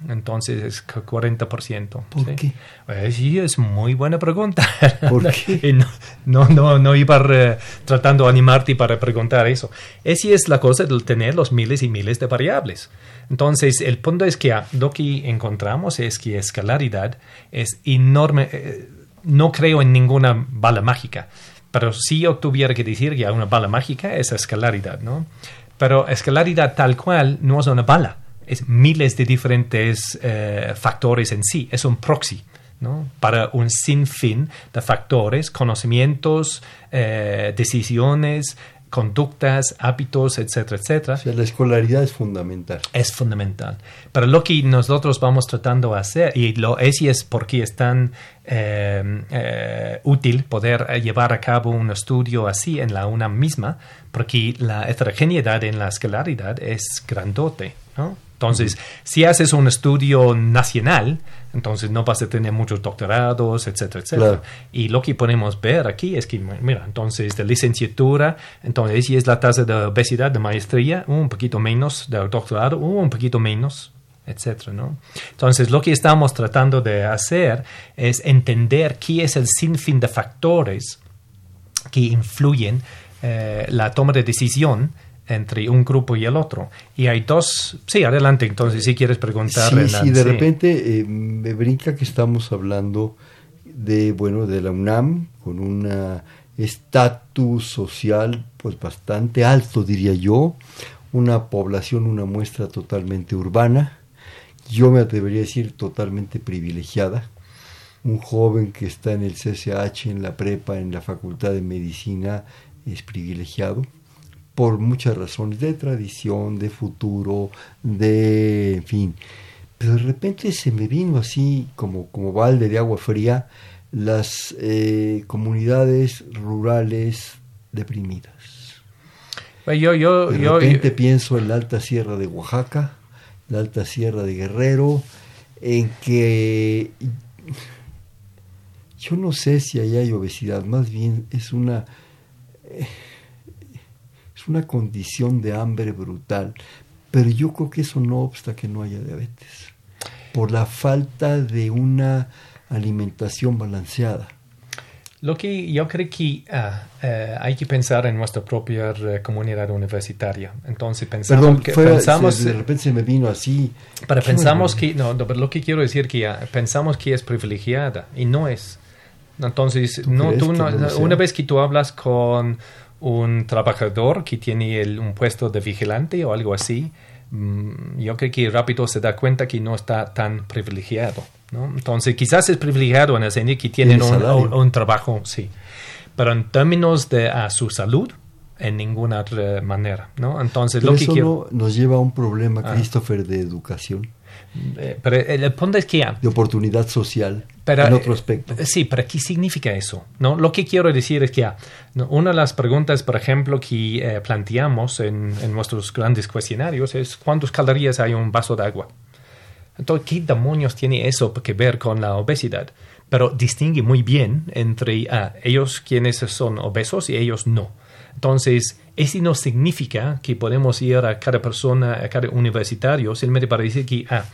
Entonces es 40%. ¿Por ¿sí? qué? Eh, sí, es muy buena pregunta. (laughs) ¿Por qué? no, no, no, iba eh, tratando de animarte para preguntar eso. Esa es la cosa de tener los miles y miles de variables. Entonces, el punto es que ah, lo que encontramos es que escalaridad es enorme. Eh, no creo en ninguna bala mágica, pero si yo tuviera que decir que hay una bala mágica, es escalaridad, ¿no? Pero escalaridad tal cual no es una bala es miles de diferentes eh, factores en sí, es un proxy. ¿no? para un sinfín de factores, conocimientos, eh, decisiones, conductas, hábitos, etcétera, etcétera. O sea, la escolaridad es fundamental. Es fundamental. Pero lo que nosotros vamos tratando de hacer, y lo ese es porque es tan eh, útil poder llevar a cabo un estudio así en la una misma, porque la heterogeneidad en la escolaridad es grandote, ¿no? Entonces, si haces un estudio nacional, entonces no vas a tener muchos doctorados, etcétera, etcétera. Y lo que podemos ver aquí es que, mira, entonces de licenciatura, entonces si es la tasa de obesidad, de maestría, un poquito menos, de doctorado, un poquito menos, etcétera, ¿no? Entonces, lo que estamos tratando de hacer es entender qué es el sinfín de factores que influyen eh, la toma de decisión entre un grupo y el otro. Y hay dos, sí, adelante, entonces si quieres preguntar. Sí, sí, de repente eh, me brinca que estamos hablando de, bueno, de la UNAM con un estatus social pues bastante alto, diría yo, una población, una muestra totalmente urbana, yo me atrevería a decir totalmente privilegiada, un joven que está en el CCH, en la prepa, en la Facultad de Medicina, es privilegiado por muchas razones, de tradición, de futuro, de, en fin. Pero de repente se me vino así como, como balde de agua fría las eh, comunidades rurales deprimidas. Yo, yo, de repente pienso en la alta sierra de Oaxaca, la alta sierra de Guerrero, en que yo no sé si ahí hay obesidad, más bien es una... Eh, una condición de hambre brutal, pero yo creo que eso no obsta que no haya diabetes, por la falta de una alimentación balanceada. Lo que yo creo que ah, eh, hay que pensar en nuestra propia eh, comunidad universitaria. Entonces pensamos Perdón, que fue- pensamos se- de repente se me vino así. pero pensamos que, no, no, pero lo que quiero decir que ya, pensamos que es privilegiada y no es. Entonces, ¿Tú no, crees tú que no- no lo sea? una vez que tú hablas con un trabajador que tiene el- un puesto de vigilante o algo así, mm, yo creo que rápido se da cuenta que no está tan privilegiado. ¿no? Entonces, quizás es privilegiado en el sentido que tienen Tiene un, un- trabajo, sí. Pero en términos de a su salud, en ninguna otra manera. ¿no? Entonces, Pero lo que eso quiero... no nos lleva a un problema, Ah. Christopher, de educación, eh, pero el punto es que ya, de oportunidad social, Pero, en otro eh, aspecto. Sí, pero ¿qué significa eso? ¿No? Lo que quiero decir es que una de las preguntas, por ejemplo, que eh, planteamos en, en nuestros grandes cuestionarios es ¿cuántas calorías hay en un vaso de agua? Entonces, ¿qué demonios tiene eso que ver con la obesidad? Pero distingue muy bien entre ah, ellos quienes son obesos y ellos no. Entonces, eso no significa que podemos ir a cada persona, a cada universitario, simplemente para decir que ah,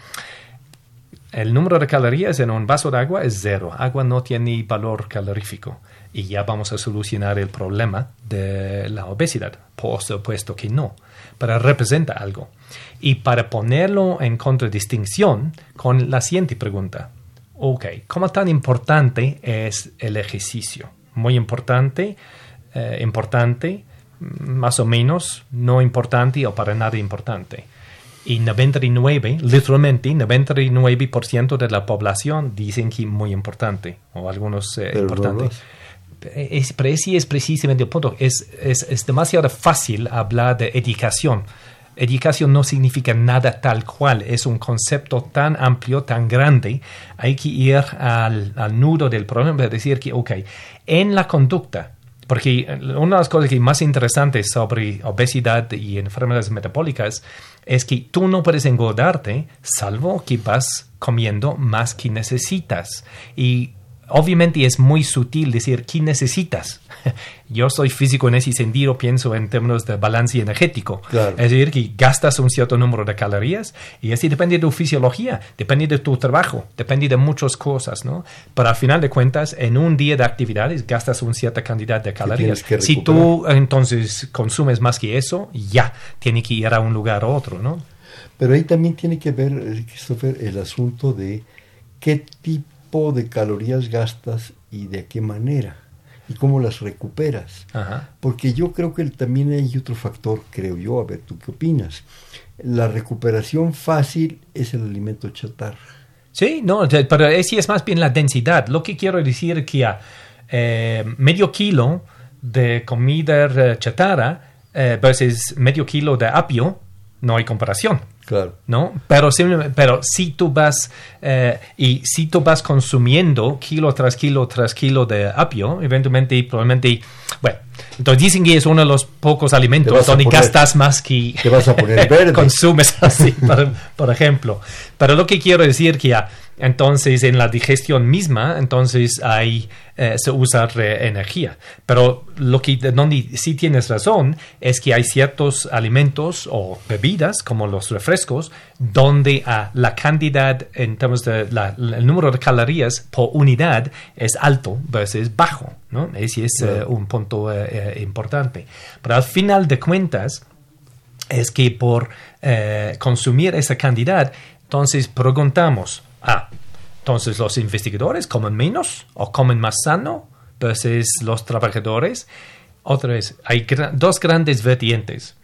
el número de calorías en un vaso de agua es cero. Agua no tiene valor calorífico. Y ya vamos a solucionar el problema de la obesidad. Por supuesto que no. Pero representa algo. Y para ponerlo en contradistinción con la siguiente pregunta. Ok, ¿cómo tan importante es el ejercicio? Muy importante, eh, importante, más o menos, no importante o para nada importante y 99, literalmente 99% de la población dicen que muy importante, o algunos eh, Pero no importante. lo es. Es, pero ese es precisamente el punto. Es, es, es demasiado fácil hablar de educación. Educación no significa nada tal cual, es un concepto tan amplio, tan grande. Hay que ir al, al nudo del problema, es decir, que, ok, en la conducta, porque eh, una de las cosas que más interesantes sobre obesidad y enfermedades metabólicas es que tú no puedes engordarte salvo que vas comiendo más que necesitas. Y obviamente es muy sutil decir qué necesitas. (laughs) Yo soy físico en ese sentido, pienso en términos de balance energético. Claro. Es decir, que gastas un cierto número de calorías y así depende de tu fisiología, depende de tu trabajo, depende de muchas cosas, ¿no? Pero al final de cuentas, en un día de actividades gastas una cierta cantidad de calorías. que Si tú entonces consumes más que eso, ya, tiene que ir a un lugar u otro, ¿no? Pero ahí también tiene que ver, eh, Christopher, el asunto de qué tipo de calorías gastas y de qué manera y cómo las recuperas. Ajá. Porque yo creo que también hay otro factor, creo yo, a ver, ¿tú qué opinas? La recuperación fácil es el alimento chatarra. Sí, no, pero ese es más bien la densidad. Lo que quiero decir es que a eh, medio kilo de comida eh, chatarra eh, versus medio kilo de apio, no hay comparación. Claro. ¿no? Pero, pero si tú vas eh, y si tú vas consumiendo kilo tras kilo tras kilo de apio, eventualmente, probablemente, bueno, entonces dicen que es uno de los pocos alimentos donde poner- gastas más que te vas a poner (laughs) verde. consumes así, (laughs) por, por ejemplo. Pero lo que quiero decir que ah, entonces en la digestión misma, entonces hay eh, se usa energía. Pero lo que de donde sí tienes razón es que hay ciertos alimentos o bebidas como los refrescos donde ah, la cantidad en términos de la- el número de calorías por unidad es alto versus bajo, ¿no? Ese es eh, Claro. un punto eh, eh, importante. Pero al final de cuentas es que por consumir esa cantidad, entonces preguntamos, ah, entonces los investigadores comen menos o comen más sano versus los trabajadores. Otra vez, hay gra- dos grandes vertientes.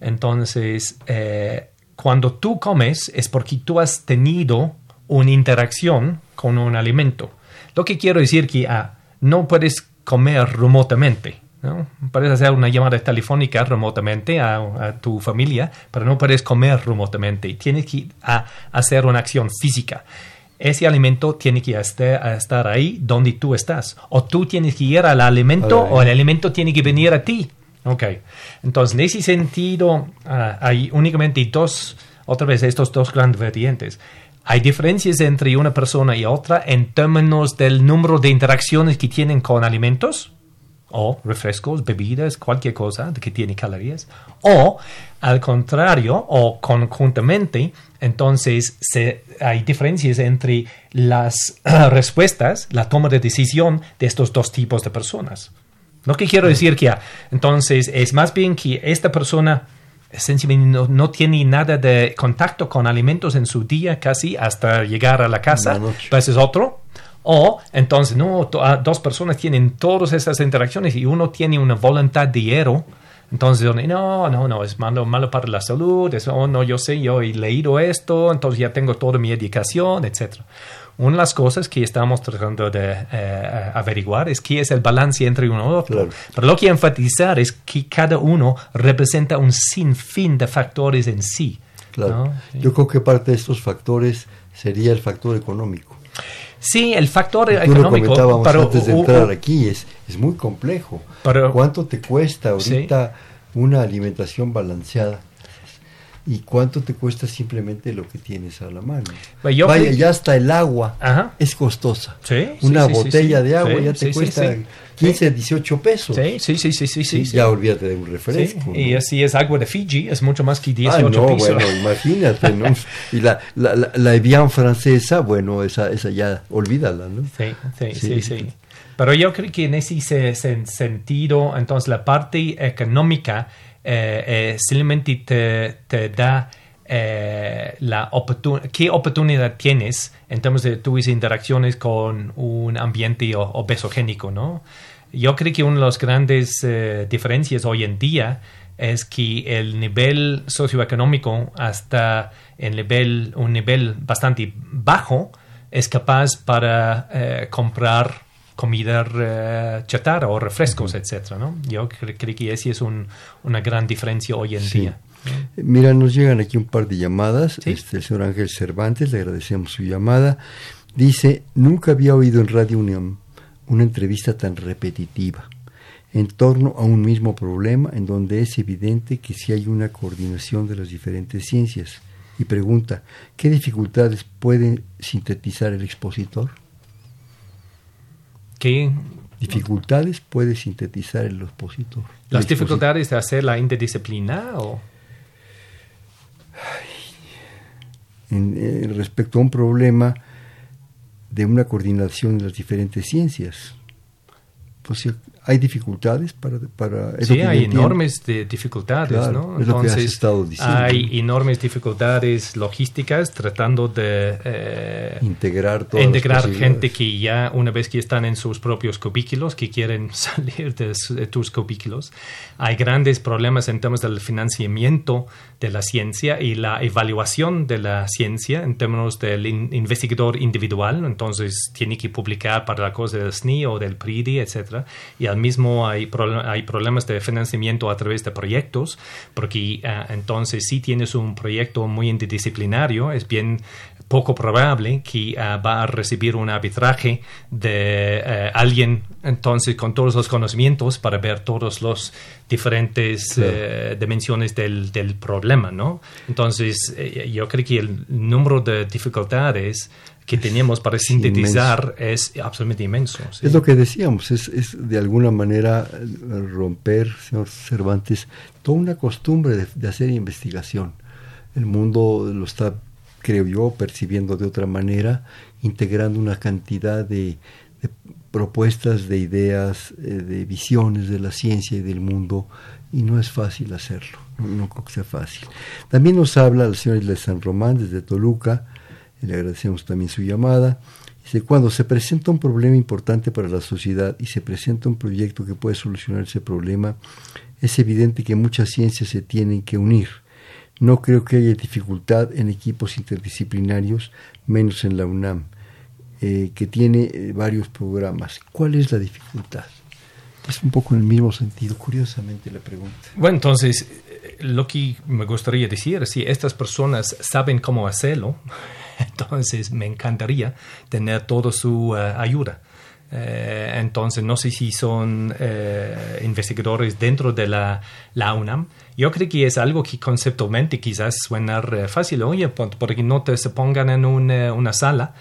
Entonces, eh, cuando tú comes es porque tú has tenido una interacción con un alimento. Lo que quiero decir que ah, no puedes comer remotamente. ¿no? Puedes hacer una llamada telefónica remotamente a, a tu familia, pero no puedes comer remotamente. Tienes que ah, hacer una acción física. Ese alimento tiene que este- estar ahí donde tú estás. O tú tienes que ir al alimento o el alimento tiene que venir a ti. Ok. Entonces, en ese sentido, ah, hay únicamente dos, otra vez, estos dos grandes vertientes. Hay diferencias entre una persona y otra en términos del número de interacciones que tienen con alimentos. o refrescos, bebidas, cualquier cosa que tiene calorías, o al contrario, o conjuntamente, entonces se, hay diferencias entre las (clears throat) respuestas, la toma de decisión de estos dos tipos de personas. Lo que quiero decir que entonces es más bien que esta persona sencillamente no, no, tiene nada de contacto con alimentos en su día casi hasta llegar a la casa, pues es otro. O entonces, no, ah, dos personas tienen todas esas interacciones y uno tiene una voluntad de hierro. Entonces, no, no, no, es malo, malo para la salud, es, oh, no, yo sé, yo he leído esto, entonces ya tengo toda mi educación, etc. Una de las cosas que estamos tratando de eh, averiguar es qué es el balance entre uno y otro. Pero lo que enfatizar es que cada uno representa un sinfín de factores en sí. Claro. Yo creo que parte de estos factores sería el factor económico. Sí, el factor Tú económico. Lo comentábamos antes de entrar aquí, es, es muy complejo. ¿Cuánto te cuesta ahorita una alimentación balanceada? ¿Y cuánto te cuesta simplemente lo que tienes a la mano? Vaya, ya hasta el agua es costosa. Una botella de agua ya te cuesta 15, 18 pesos. Sí, sí, sí, sí, sí, Ya olvídate de un refresco. Y así es agua de Fiji, es mucho más que 18 ah, no, pesos. bueno, imagínate, ¿no? (laughs) y la, la, la, Evian francesa, bueno, esa, esa ya, olvídala, ¿no? Sí, sí, sí, sí. Pero yo creo que en ese sentido, entonces la parte económica eh, eh, simplemente te, da eh, la qué oportunidad tienes en términos de tus interacciones con un ambiente obesogénico, ¿no? Yo creo que una de las grandes diferencias hoy en día es que el nivel socioeconómico hasta el nivel, un nivel bastante bajo es capaz para comprar comida uh, chatarra o refrescos, etcétera, ¿no? Yo creo, que esa es un, una gran diferencia hoy en día. Mira, nos llegan aquí un par de llamadas. Este, el señor Ángel Cervantes, le agradecemos su llamada. Dice, nunca había oído en Radio Unión una entrevista tan repetitiva en torno a un mismo problema en donde es evidente que si hay una coordinación de las diferentes ciencias. Y pregunta, ¿qué dificultades puede sintetizar el expositor? ¿Qué dificultades puede sintetizar el expositor? ¿Las dificultades de hacer la interdisciplina o...? En, respecto a un problema de una coordinación de las diferentes ciencias. Pues hay dificultades para... para sí, hay enormes dificultades, ¿no? Entonces, hay enormes dificultades logísticas tratando de eh, integrar, integrar gente que ya una vez que están en sus propios cubículos, que quieren (laughs) salir de, tus cubículos. Hay grandes problemas en términos del financiamiento de la ciencia y la evaluación de la ciencia en términos del investigador individual. Entonces, tiene que publicar para la cosa del SNI o del PRIDI, etc. Y mismo hay, hay problemas de financiamiento a través de proyectos, porque ah, entonces si tienes un proyecto muy interdisciplinario, es bien poco probable que ah, va a recibir un arbitraje de eh, alguien entonces con todos los conocimientos para ver todos los diferentes eh, dimensiones del, del, problema, ¿no? Entonces, eh, yo creo que el número de dificultades que tenemos para sintetizar es absolutamente inmenso. Es lo que decíamos, es, es, de alguna manera romper, señor Cervantes, toda una costumbre de, hacer investigación. El mundo lo está, creo yo, percibiendo de otra manera, integrando una cantidad de, propuestas, de ideas, eh, de visiones de la ciencia y del mundo, y no es fácil hacerlo, no, creo que sea fácil. También nos habla el señor de San Román desde Toluca, le agradecemos también su llamada. Dice, cuando se presenta un problema importante para la sociedad y se presenta un proyecto que puede solucionar ese problema, es evidente que muchas ciencias se tienen que unir. No creo que haya dificultad en equipos interdisciplinarios, menos en la UNAM, eh, que tiene eh, varios programas. ¿Cuál es la dificultad? Es un poco en el mismo sentido, curiosamente la pregunta. Bueno, entonces, eh, lo que me gustaría decir, si estas personas saben cómo hacerlo, (laughs) Entonces me encantaría tener toda su eh, ayuda. entonces, no sé si son investigadores dentro de la, la, UNAM. Yo creo que es algo que conceptualmente quizás suena fácil. Oye, porque no te se pongan en una sala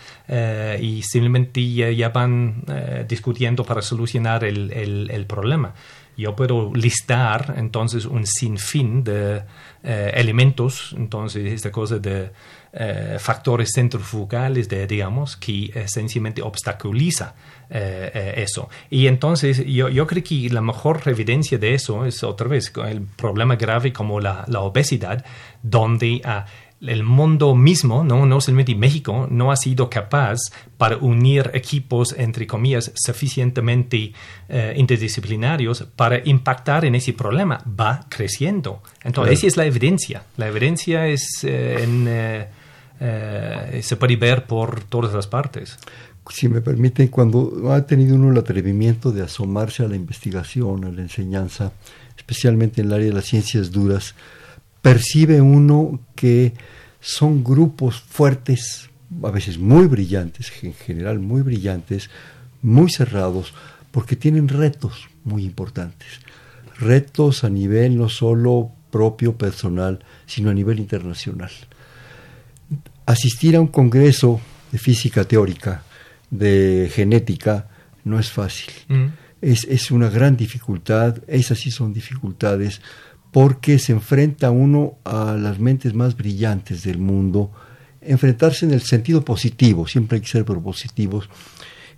y simplemente ya, van discutiendo para solucionar el, el, el problema yo puedo listar entonces un sinfín de eh, elementos, entonces esta cosa de eh, factores centrifugales, de, digamos, que esencialmente obstaculiza eh, eso. Y entonces yo, yo, creo que la mejor evidencia de eso es otra vez el problema grave como la, la obesidad, donde... Uh, el mundo mismo, no, no solamente México, no ha sido capaz para unir equipos, entre comillas, suficientemente eh, interdisciplinarios para impactar en ese problema. Va creciendo. Entonces, esa es la evidencia. La evidencia es, eh, eh, se puede ver por todas las partes. Si me permiten, cuando ha tenido uno el atrevimiento de asomarse a la investigación, a la enseñanza, especialmente en el área de las ciencias duras, percibe uno que son grupos fuertes, a veces muy brillantes, en general muy brillantes, muy cerrados, porque tienen retos muy importantes. Retos a nivel no solo propio, personal, sino a nivel internacional. Asistir a un congreso de física teórica, de genética, no es fácil. Mm. Es, es, una gran dificultad, esas sí son dificultades porque se enfrenta uno a las mentes más brillantes del mundo, enfrentarse en el sentido positivo, siempre hay que ser propositivos,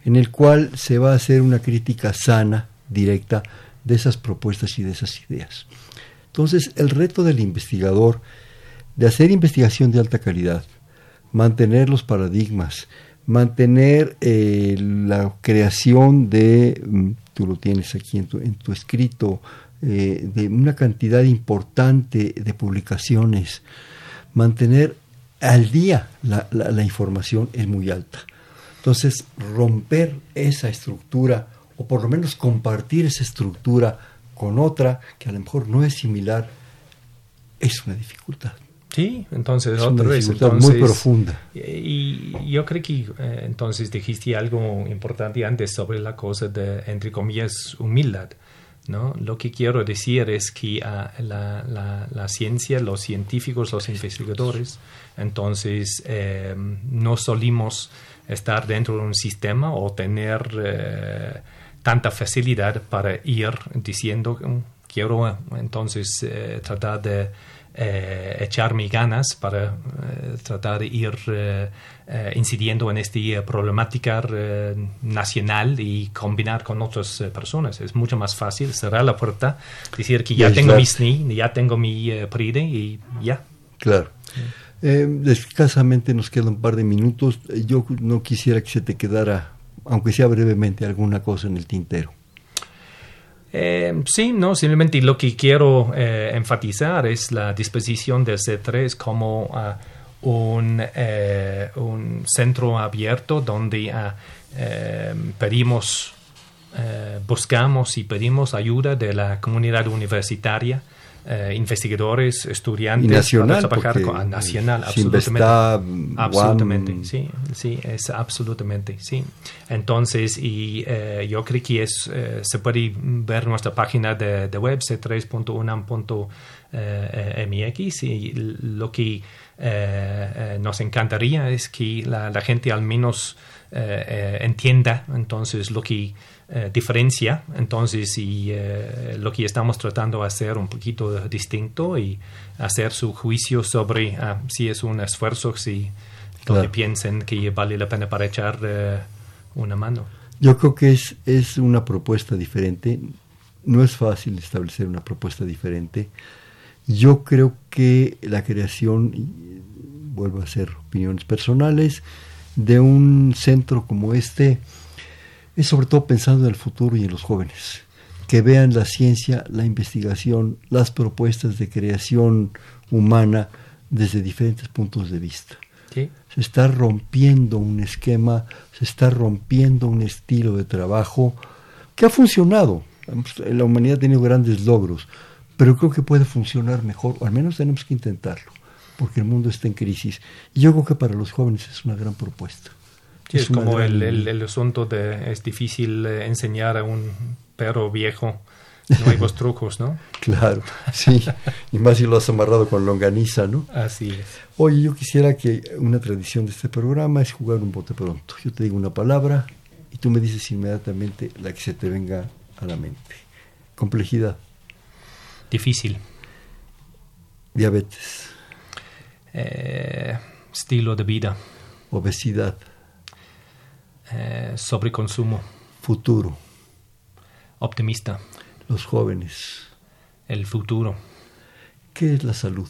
en el cual se va a hacer una crítica sana, directa, de esas propuestas y de esas ideas. Entonces, el reto del investigador de hacer investigación de alta calidad, mantener los paradigmas, mantener eh, la creación de, mm, tú lo tienes aquí en tu, en tu escrito, eh, de una cantidad importante de publicaciones, mantener al día la, la, información es muy alta. Entonces, romper esa estructura, o por lo menos compartir esa estructura con otra que a lo mejor no es similar, es una dificultad. Sí, entonces es otra vez. muy profunda. Y, yo creo que eh, entonces dijiste algo importante antes sobre la cosa de, entre comillas, humildad. ¿no? Lo que quiero decir es que ah, la, ciencia, los científicos, los investigadores, entonces eh, no solimos estar dentro de un sistema o tener eh, tanta facilidad para ir diciendo, quiero entonces eh, tratar de eh, echarme ganas para eh, tratar de ir eh, incidiendo en esta problemática nacional y combinar con otras personas. Es mucho más fácil cerrar la puerta, decir que ya tengo mi SNI, ya tengo mi PRIDE y ya. Claro. escasamente nos quedan un par de minutos. Yo no quisiera que se te quedara, aunque sea brevemente, alguna cosa en el tintero. Eh, sí, no, simplemente lo que quiero eh, enfatizar es la disposición del C3 como ah, un, eh, un, centro abierto donde ah, pedimos, buscamos y pedimos ayuda de la comunidad universitaria eh, investigadores, estudiantes, nacional, trabajar con, nacional, absolutamente, absolutamente, sí, sí, es absolutamente, sí. Entonces, y eh, yo creo que es, eh, se puede ver nuestra página de, de web, c3.unam.mx, y lo que nos encantaría es que la, la gente al menos entienda entonces lo que eh, diferencia, entonces, y eh, lo que estamos tratando de hacer un poquito distinto y hacer su juicio sobre ah, si es un esfuerzo, si piensen que vale la pena para echar eh, una mano. Yo creo que es, es una propuesta diferente. No es fácil establecer una propuesta diferente. Yo creo que la creación, vuelvo a ser opiniones personales, de un centro como este, es sobre todo pensando en el futuro y en los jóvenes, que vean la ciencia, la investigación, las propuestas de creación humana desde diferentes puntos de vista. Se está rompiendo un esquema, se está rompiendo un estilo de trabajo que ha funcionado. La humanidad ha tenido grandes logros, pero creo que puede funcionar mejor, o al menos tenemos que intentarlo, porque el mundo está en crisis. Y yo creo que para los jóvenes es una gran propuesta es, como el, el, asunto de es difícil enseñar a un perro viejo nuevos trucos, ¿no? (laughs) Claro, sí. Y más si lo has amarrado con longaniza, ¿no? Así es. Oye, yo quisiera que una tradición de este programa es jugar un bote pronto. Yo te digo una palabra y tú me dices inmediatamente la que se te venga a la mente. Complejidad. Difícil. Diabetes. Eh, estilo de vida. Obesidad. Eh, sobreconsumo. Futuro. Optimista. Los jóvenes. El futuro. ¿Qué es la salud?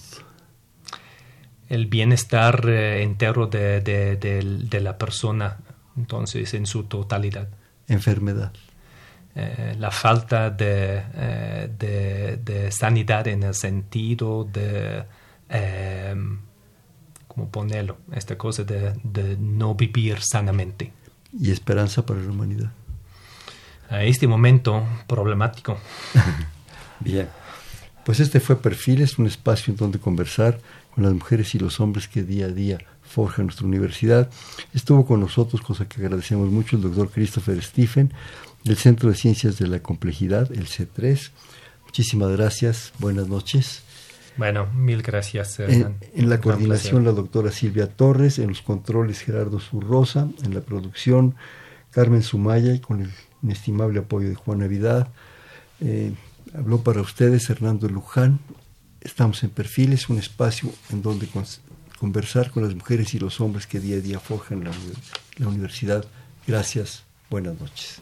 El bienestar eh, entero de, de, la persona, entonces, en su totalidad. Enfermedad. Eh, la falta de, de, sanidad en el sentido de, ¿cómo ponerlo? Esta cosa de no vivir sanamente y esperanza para la humanidad. A este momento problemático. (laughs) Bien, pues este fue Perfiles, un espacio en donde conversar con las mujeres y los hombres que día a día forjan nuestra universidad. Estuvo con nosotros, cosa que agradecemos mucho, el doctor Christopher Stephen, del Centro de Ciencias de la Complejidad, el C3. Muchísimas gracias, buenas noches. Bueno, mil gracias. En, la coordinación la doctora Silvia Torres, en los controles Gerardo Zurrosa, en la producción Carmen Sumaya y con el inestimable apoyo de Juan Navidad. Eh, habló para ustedes Hernando Luján. Estamos en Perfiles, un espacio en donde conversar con las mujeres y los hombres que día a día forjan la universidad. Gracias, buenas noches.